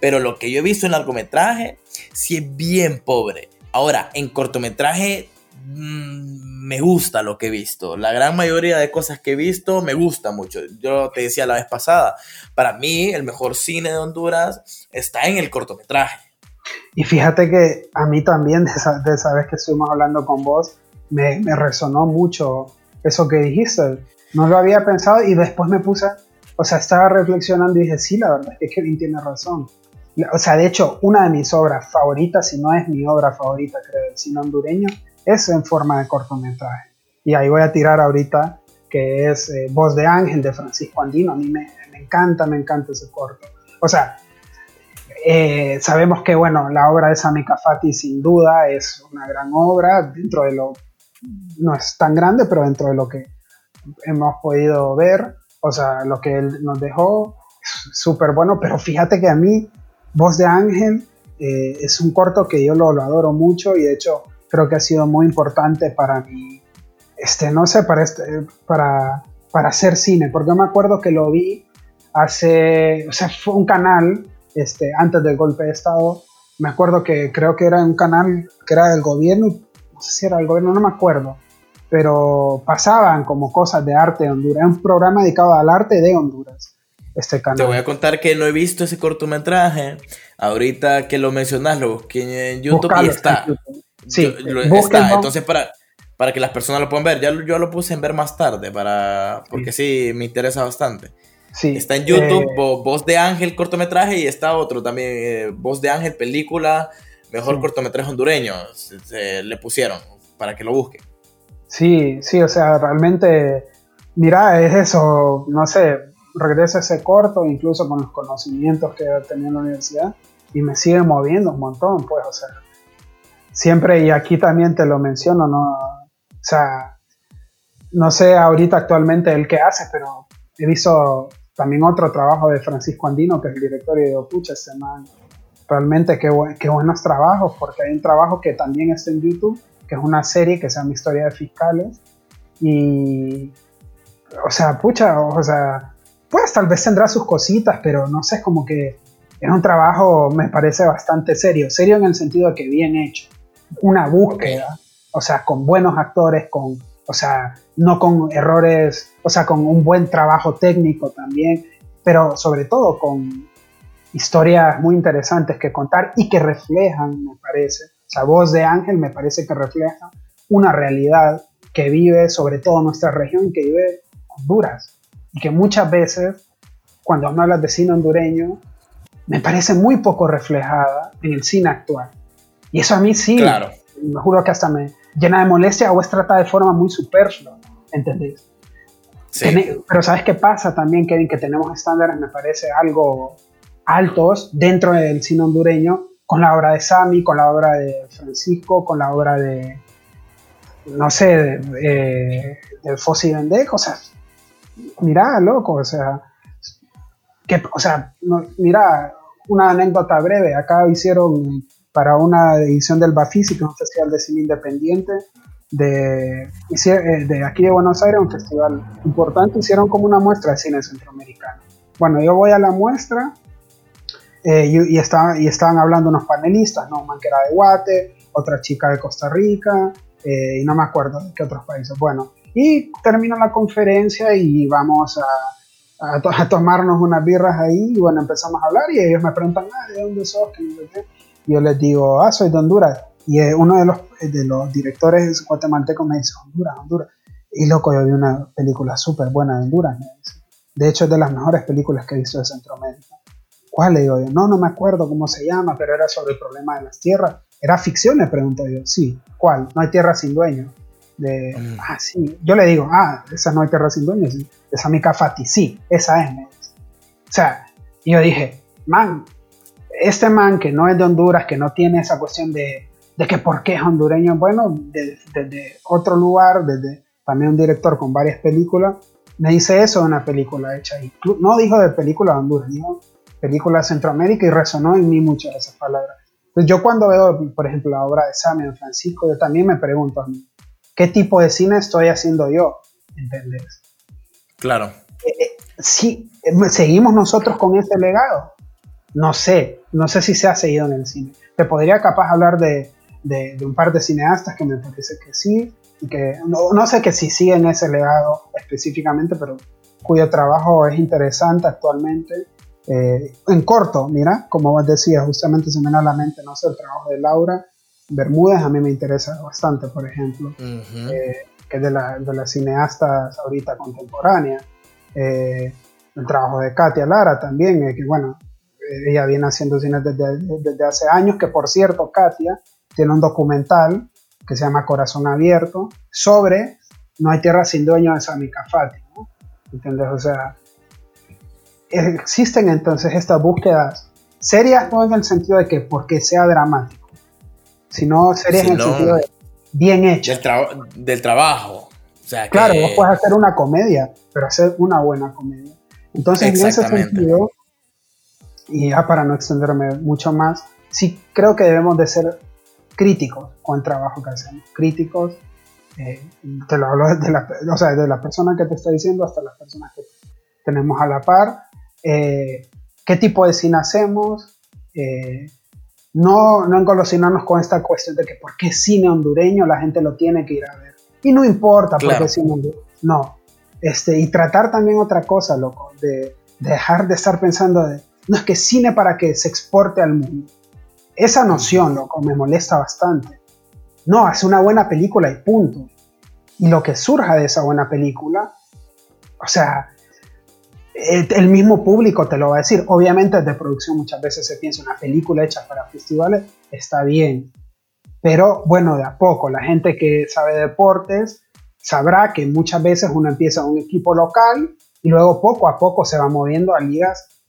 pero lo que yo he visto en largometraje sí es bien pobre. Ahora, en cortometraje mm, me gusta lo que he visto. La gran mayoría de cosas que he visto me gusta mucho. Yo te decía la vez pasada, para mí el mejor cine de Honduras está en el cortometraje. Y fíjate que a mí también, de esa, vez que estuvimos hablando con vos, me, me resonó mucho eso que dijiste. No lo había pensado y después me puse, o sea, estaba reflexionando y dije, sí, la verdad es que Kevin tiene razón. O sea, de hecho, una de mis obras favoritas, si no es mi obra favorita, creo, del cine hondureño, es en forma de cortometraje. Y ahí voy a tirar ahorita, que es eh, Voz de Ángel de Francisco Andino. A mí me, encanta, me encanta ese corto. O sea, eh, sabemos que, bueno, la obra de Sami Fati sin duda es una gran obra. Dentro de lo no es tan grande, pero dentro de lo que hemos podido ver, o sea, lo que él nos dejó, súper bueno, pero fíjate que a mí, Voz de Ángel, eh, es un corto que yo lo, lo, adoro mucho y de hecho creo que ha sido muy importante para mí, este, no sé, para, este, para, para hacer cine, porque me acuerdo que lo vi hace, o sea, fue un canal, este, antes del golpe de Estado, me acuerdo que creo que era un canal que era del gobierno, no sé si era del gobierno, no me acuerdo, pero pasaban como cosas de arte de Honduras, un programa dedicado al arte de Honduras. Este canal. Te voy a contar que no he visto ese cortometraje. Ahorita que lo mencionas, lo busqué en YouTube y está. Sí, está. Entonces, para, para que las personas lo puedan ver, ya yo lo puse en ver más tarde, para porque sí, me interesa bastante. Sí, está en YouTube, eh, Voz de Ángel cortometraje y está otro también, eh, Voz de Ángel película, mejor cortometraje hondureño, se, le pusieron para que lo busquen. Sí, sí, o sea, realmente, mira, es eso, no sé, regreso a ese corto, incluso con los conocimientos que he tenido en la universidad, y me sigue moviendo un montón, pues, o sea, siempre, y aquí también te lo menciono, ¿no? O sea, no sé ahorita actualmente el que hace, pero he visto también otro trabajo de Francisco Andino, que es el director, y digo, pucha, man, realmente qué, qué buenos trabajos, porque hay un trabajo que también está en YouTube, que es una serie que se llama Historia de Fiscales, y, o sea, pucha, o sea, pues tal vez tendrá sus cositas, pero no sé, es como que es un trabajo, me parece bastante serio, serio en el sentido de que bien hecho, una búsqueda, o sea, con buenos actores, con, o sea, no con errores, o sea, con un buen trabajo técnico también, pero sobre todo con historias muy interesantes que contar y que reflejan, me parece, o sea, Voz de Ángel me parece que refleja una realidad que vive sobre todo nuestra región, que vive Honduras, y que muchas veces, cuando hablas de cine hondureño, me parece muy poco reflejada en el cine actual. Y eso a mí sí, claro. me juro que hasta me llena de molestia o es tratada de forma muy superflua, ¿entendés? Pero ¿sabes qué pasa también, Kevin? Que tenemos estándares, me parece, algo altos dentro del cine hondureño, con la obra de Sami, con la obra de Francisco, con la obra de, no sé, de, del Fossi Vendek, o sea, mira, loco, o sea, que, o sea, mira, una anécdota breve, acá hicieron para una edición del Bafisi, que es un festival de cine independiente de, eh, de aquí de Buenos Aires, un festival importante, hicieron como una muestra de cine centroamericano. Bueno, yo voy a la muestra eh, y, y, estaban, y estaban hablando unos panelistas, ¿no? Man que era de Guate, otra chica de Costa Rica, eh, y no me acuerdo de qué otros países. Bueno, y termina la conferencia y vamos a, a, tomarnos unas birras ahí, y bueno, empezamos a hablar y ellos me preguntan, ah, ¿de dónde sos? yo les digo, ah, soy de Honduras. Y uno de los, de los directores guatemaltecos me dice, Honduras, Honduras. Y loco, yo vi una película súper buena de Honduras, me dice. De hecho, es de las mejores películas que he visto de Centroamérica. ¿Cuál le digo yo? No, no me acuerdo cómo se llama, pero era sobre el problema de las tierras. ¿Era ficción? Le pregunto yo. Sí. ¿Cuál? No hay tierra sin dueño. De, mm. Ah, sí. Yo le digo, ah, esa no hay tierra sin dueño. Sí. Esa Mika Fati. Sí, esa es. Me dice. O sea, yo dije, man, este man que no es de Honduras, que no tiene esa cuestión de, de que por qué es hondureño, bueno, desde otro lugar, desde también un director con varias películas, me dice eso de una película hecha ahí. No dijo de película de Honduras, dijo película de Centroamérica y resonó en mí muchas esas palabras. Entonces yo cuando veo, por ejemplo, la obra de Samuel Francisco, yo también me pregunto a mí, ¿qué tipo de cine estoy haciendo yo? ¿Entendés? Claro. Eh, eh, sí, eh, seguimos nosotros con ese legado. No sé, no sé si se ha seguido en el cine. Te podría capaz hablar de, de, un par de cineastas que me parece que sí, y que no, no sé que si siguen ese legado específicamente, pero cuyo trabajo es interesante actualmente. Eh, en corto, mira, como vos decías, justamente se me viene a la mente, no sé, el trabajo de Laura Bermúdez a mí me interesa bastante, por ejemplo, eh, que es de, la, de, las cineastas ahorita contemporáneas. Eh, el trabajo de Katia Lara también, que bueno, ella viene haciendo cine desde, desde, hace años, que por cierto, Katia tiene un documental que se llama Corazón Abierto sobre No hay tierra sin dueño de Sami Cafati, ¿no? ¿Entiendes? O sea, existen entonces estas búsquedas serias, no en el sentido de que porque sea dramático, sino serias en el sentido de bien hecho. Del, trabajo. O sea, claro, vos puedes hacer una comedia, pero hacer una buena comedia. Entonces, en ese sentido, y ya para no extenderme mucho más, sí creo que debemos de ser críticos con el trabajo que hacemos, críticos, eh, te lo hablo desde la, o sea, de la persona que te está diciendo hasta las personas que tenemos a la par, eh, qué tipo de cine hacemos, eh, no, no engolosinarnos con esta cuestión de que por qué cine hondureño la gente lo tiene que ir a ver. Y no importa por qué cine hondureño. No. Este, y tratar también otra cosa, loco, de, dejar de estar pensando de, no es que cine para que se exporte al mundo. Esa noción, loco, me molesta bastante. No, hace una buena película y punto. Y lo que surja de esa buena película, o sea, el mismo público te lo va a decir. Obviamente de producción muchas veces se piensa una película hecha para festivales, está bien. Pero bueno, de a poco, la gente que sabe deportes sabrá que muchas veces uno empieza un equipo local y luego poco a poco se va moviendo a ligas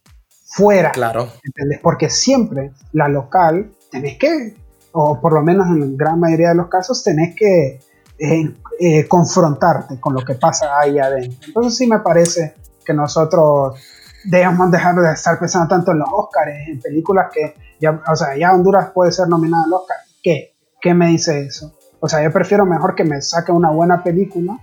fuera. Claro. ¿Entendés? Porque siempre la local tenés que, o por lo menos en gran mayoría de los casos, tenés que eh, eh, confrontarte con lo que pasa ahí adentro. Entonces sí me parece que nosotros debemos dejar de estar pensando tanto en los Oscars, en películas que ya, o sea, ya Honduras puede ser nominada al Oscar. ¿Qué? ¿Qué me dice eso? O sea, yo prefiero mejor que me saque una buena película,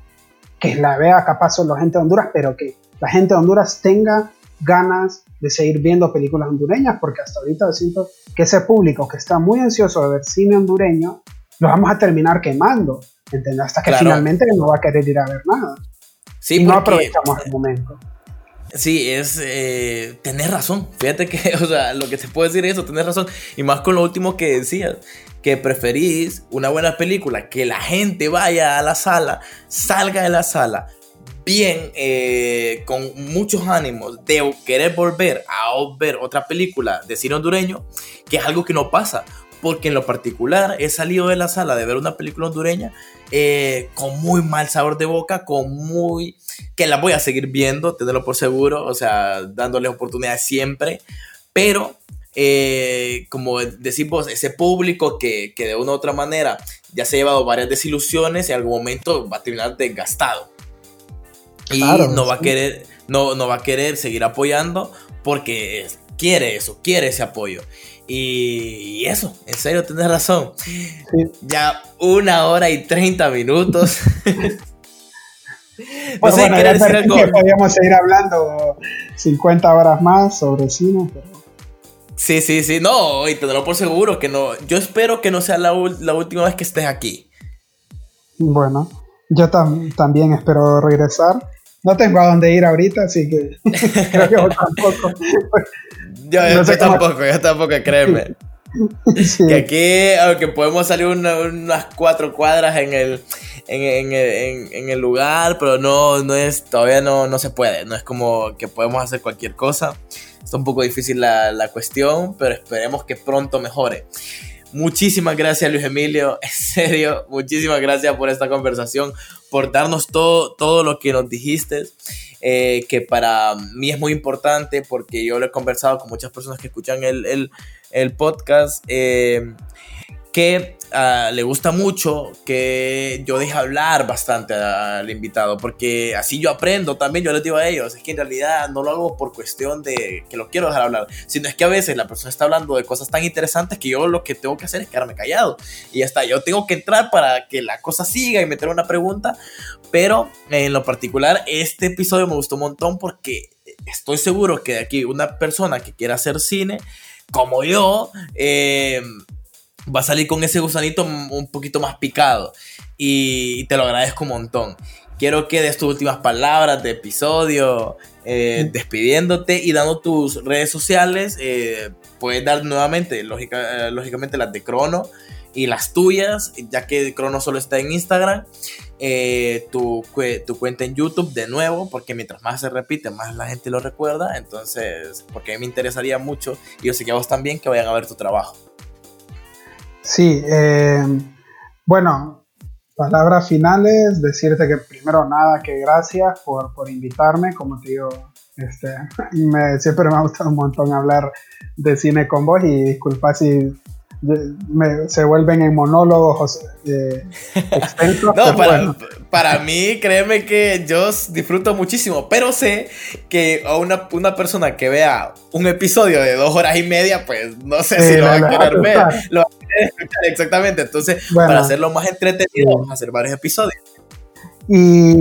que la vea capaz solo gente de Honduras, pero que la gente de Honduras tenga ganas de seguir viendo películas hondureñas, porque hasta ahorita siento que ese público que está muy ansioso de ver cine hondureño, lo vamos a terminar quemando, ¿entendés? Hasta que finalmente no va a querer ir a ver nada. Sí, y no aprovechamos el momento. Sí, es eh, tener razón. Fíjate que, o sea, lo que te puedo decir es eso, tener razón. Y más con lo último que decías, que preferís una buena película, que la gente vaya a la sala, salga de la sala, bien, eh, con muchos ánimos de querer volver a ver otra película de cine hondureño, que es algo que no pasa. Porque en lo particular he salido de la sala de ver una película hondureña eh, con muy mal sabor de boca, con muy... que la voy a seguir viendo, tenerlo por seguro, o sea, dándole oportunidades siempre, pero eh, como decís vos, ese público que, que, de una u otra manera ya se ha llevado varias desilusiones en algún momento va a terminar desgastado. Y no va a querer, no, no va a querer seguir apoyando porque quiere eso, quiere ese apoyo. Y, eso, en serio, tienes razón. Ya una hora y treinta minutos. no sé, decir algo? podríamos seguir hablando 50 horas más sobre cine, pero... Sí, sí, sí, no, y te lo por seguro que no. Yo espero que no sea la, la última vez que estés aquí. Bueno, yo también espero regresar. No tengo a dónde ir ahorita, así que creo que vos tampoco. yo, tampoco, yo tampoco, créeme. Que aquí, aunque podemos salir unas cuatro cuadras en el, en, en, en, el lugar, pero no, no es, todavía no, no se puede. No es como que podemos hacer cualquier cosa. Está un poco difícil la, la cuestión, pero esperemos que pronto mejore. Muchísimas gracias Luis Emilio, en serio, muchísimas gracias por esta conversación, por darnos todo, todo lo que nos dijiste, eh, que para mí es muy importante porque yo lo he conversado con muchas personas que escuchan el, el, el podcast. Eh, que le gusta mucho que yo deje hablar bastante al invitado, porque así yo aprendo también, yo les digo a ellos, es que en realidad no lo hago por cuestión de que lo quiero dejar hablar, sino es que a veces la persona está hablando de cosas tan interesantes que yo lo que tengo que hacer es quedarme callado. Y ya está, yo tengo que entrar para que la cosa siga y meter una pregunta, pero en lo particular este episodio me gustó un montón porque estoy seguro que de aquí una persona que quiera hacer cine, como yo, eh, va a salir con ese gusanito un poquito más picado. Y te lo agradezco un montón. Quiero que des tus últimas palabras de episodio, eh, despidiéndote y dando tus redes sociales. Eh, puedes dar nuevamente, lógica, eh, lógicamente, las de Crono y las tuyas, ya que Crono solo está en Instagram. tu, tu, cuenta en YouTube de nuevo, porque mientras más se repite, más la gente lo recuerda. Entonces, porque a mí me interesaría mucho, y yo sé que a vos también, que vayan a ver tu trabajo. Sí, eh, bueno, palabras finales, decirte que primero nada, que gracias por, por invitarme, como te digo, este, me, siempre me ha gustado un montón hablar de cine con vos y disculpa si se vuelven en monólogos eh, extensos. no, para, para, mí, créeme que yo disfruto muchísimo, pero sé que a una, una, persona que vea un episodio de dos horas y media, pues no sé si lo va a querer ver. Lo va a querer escuchar, exactamente. Entonces, para hacerlo más entretenido, vamos a hacer varios episodios. Y,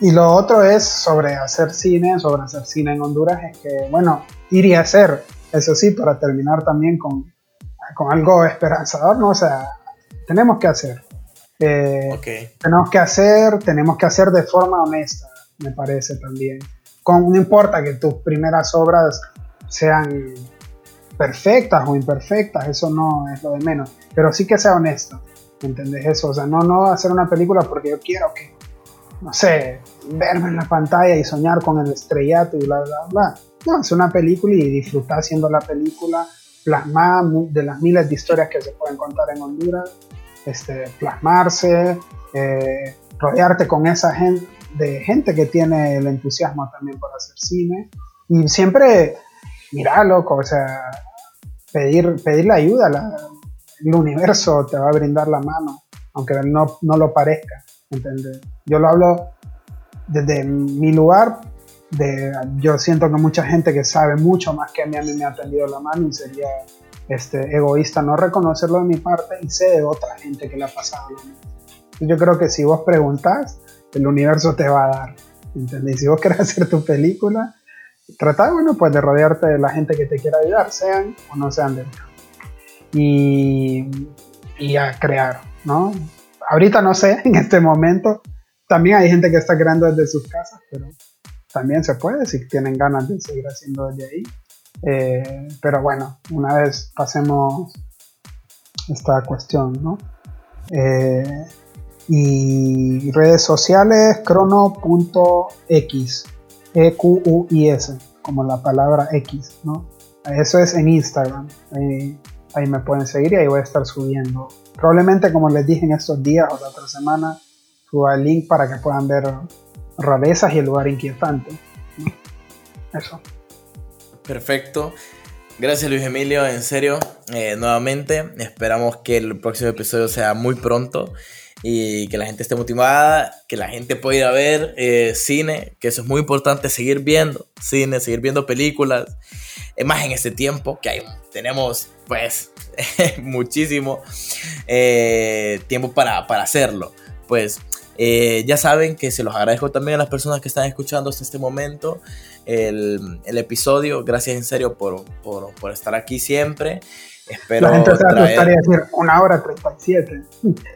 y, lo otro es sobre hacer cine, sobre hacer cine en Honduras, es que, bueno, ir y hacer, eso sí, para terminar también con con algo esperanzador, ¿no? O sea, tenemos que hacer. Eh, tenemos que hacer, tenemos que hacer de forma honesta, me parece también. Con, no importa que tus primeras obras sean perfectas o imperfectas, eso no es lo de menos, pero sí que sea honesto, ¿entendés eso? O sea, no, no hacer una película porque yo quiero que, no sé, verme en la pantalla y soñar con el estrellato y bla, bla, bla. No, hacer una película y disfrutar haciendo la película, plasmar de las miles de historias que se pueden contar en Honduras, este, plasmarse, eh, rodearte con esa gente, de gente que tiene el entusiasmo también por hacer cine y siempre, mira, loco, o sea, pedir, pedir la ayuda, el universo te va a brindar la mano, aunque no, no lo parezca, ¿entendés? Yo lo hablo desde mi lugar, de, yo siento que mucha gente que sabe mucho más que a mí, a mí me ha tendido la mano y sería este, egoísta no reconocerlo de mi parte y sé de otra gente que le ha pasado lo mismo. Yo creo que si vos preguntas, el universo te va a dar, ¿entendés? Si vos querés hacer tu película, trata, bueno, pues de rodearte de la gente que te quiera ayudar, sean o no sean de y, y a crear, ¿no? Ahorita no sé, en este momento, también hay gente que está creando desde sus casas, pero también se puede si tienen ganas de seguir haciendo desde ahí. Eh, pero bueno, una vez pasemos esta cuestión, ¿no? Eh, y redes sociales, crono.x, E-Q-U-I-S, como la palabra X, ¿no? Eso es en Instagram. Ahí, ahí, me pueden seguir y ahí voy a estar subiendo. Probablemente, como les dije en estos días o la otra semana, suba el link para que puedan ver rarezas y el lugar inquietante. Eso. Perfecto. Gracias Luis Emilio, en serio, eh, nuevamente. Esperamos que el próximo episodio sea muy pronto y que la gente esté motivada, que la gente pueda ir a ver eh, cine, que eso es muy importante, seguir viendo cine, seguir viendo películas, más en este tiempo que hay, tenemos pues muchísimo eh, tiempo para, para hacerlo. Pues eh, ya saben que se los agradezco también a las personas que están escuchando hasta este momento el, el episodio. Gracias en serio por, por, por estar aquí siempre. Espero la gente se traer... decir una hora 37.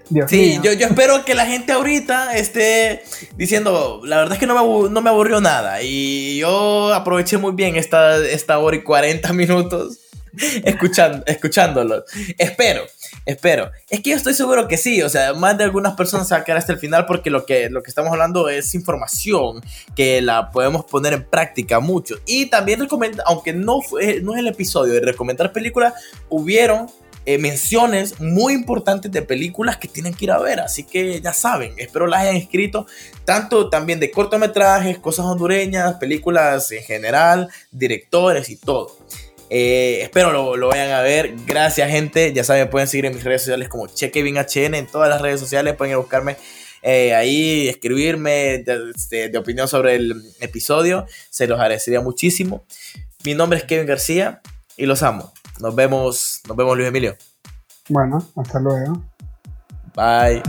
Dios sí, Yo, yo espero que la gente ahorita esté diciendo, la verdad es que no me, no me aburrió nada. Y yo aproveché muy bien esta, esta hora y 40 minutos escuchando, escuchándolo. Espero, espero. Es que yo estoy seguro que sí, o sea, más de algunas personas se a quedar hasta el final porque lo que, lo que estamos hablando es información que la podemos poner en práctica mucho. Y también recomendar, aunque no, fue, no es el episodio de recomendar películas, hubieron eh, menciones muy importantes de películas que tienen que ir a ver. Así que ya saben, espero las hayan escrito, tanto también de cortometrajes, cosas hondureñas, películas en general, directores y todo. Eh, espero lo, lo, vayan a ver. Gracias, gente. Ya saben, pueden seguir en mis redes sociales como ChekevinHN en todas las redes sociales. Pueden ir a buscarme eh, ahí, escribirme de, de, opinión sobre el episodio. Se los agradecería muchísimo. Mi nombre es Kevin García y los amo. Nos vemos, nos vemos, Luis Emilio. Bueno, hasta luego. Bye.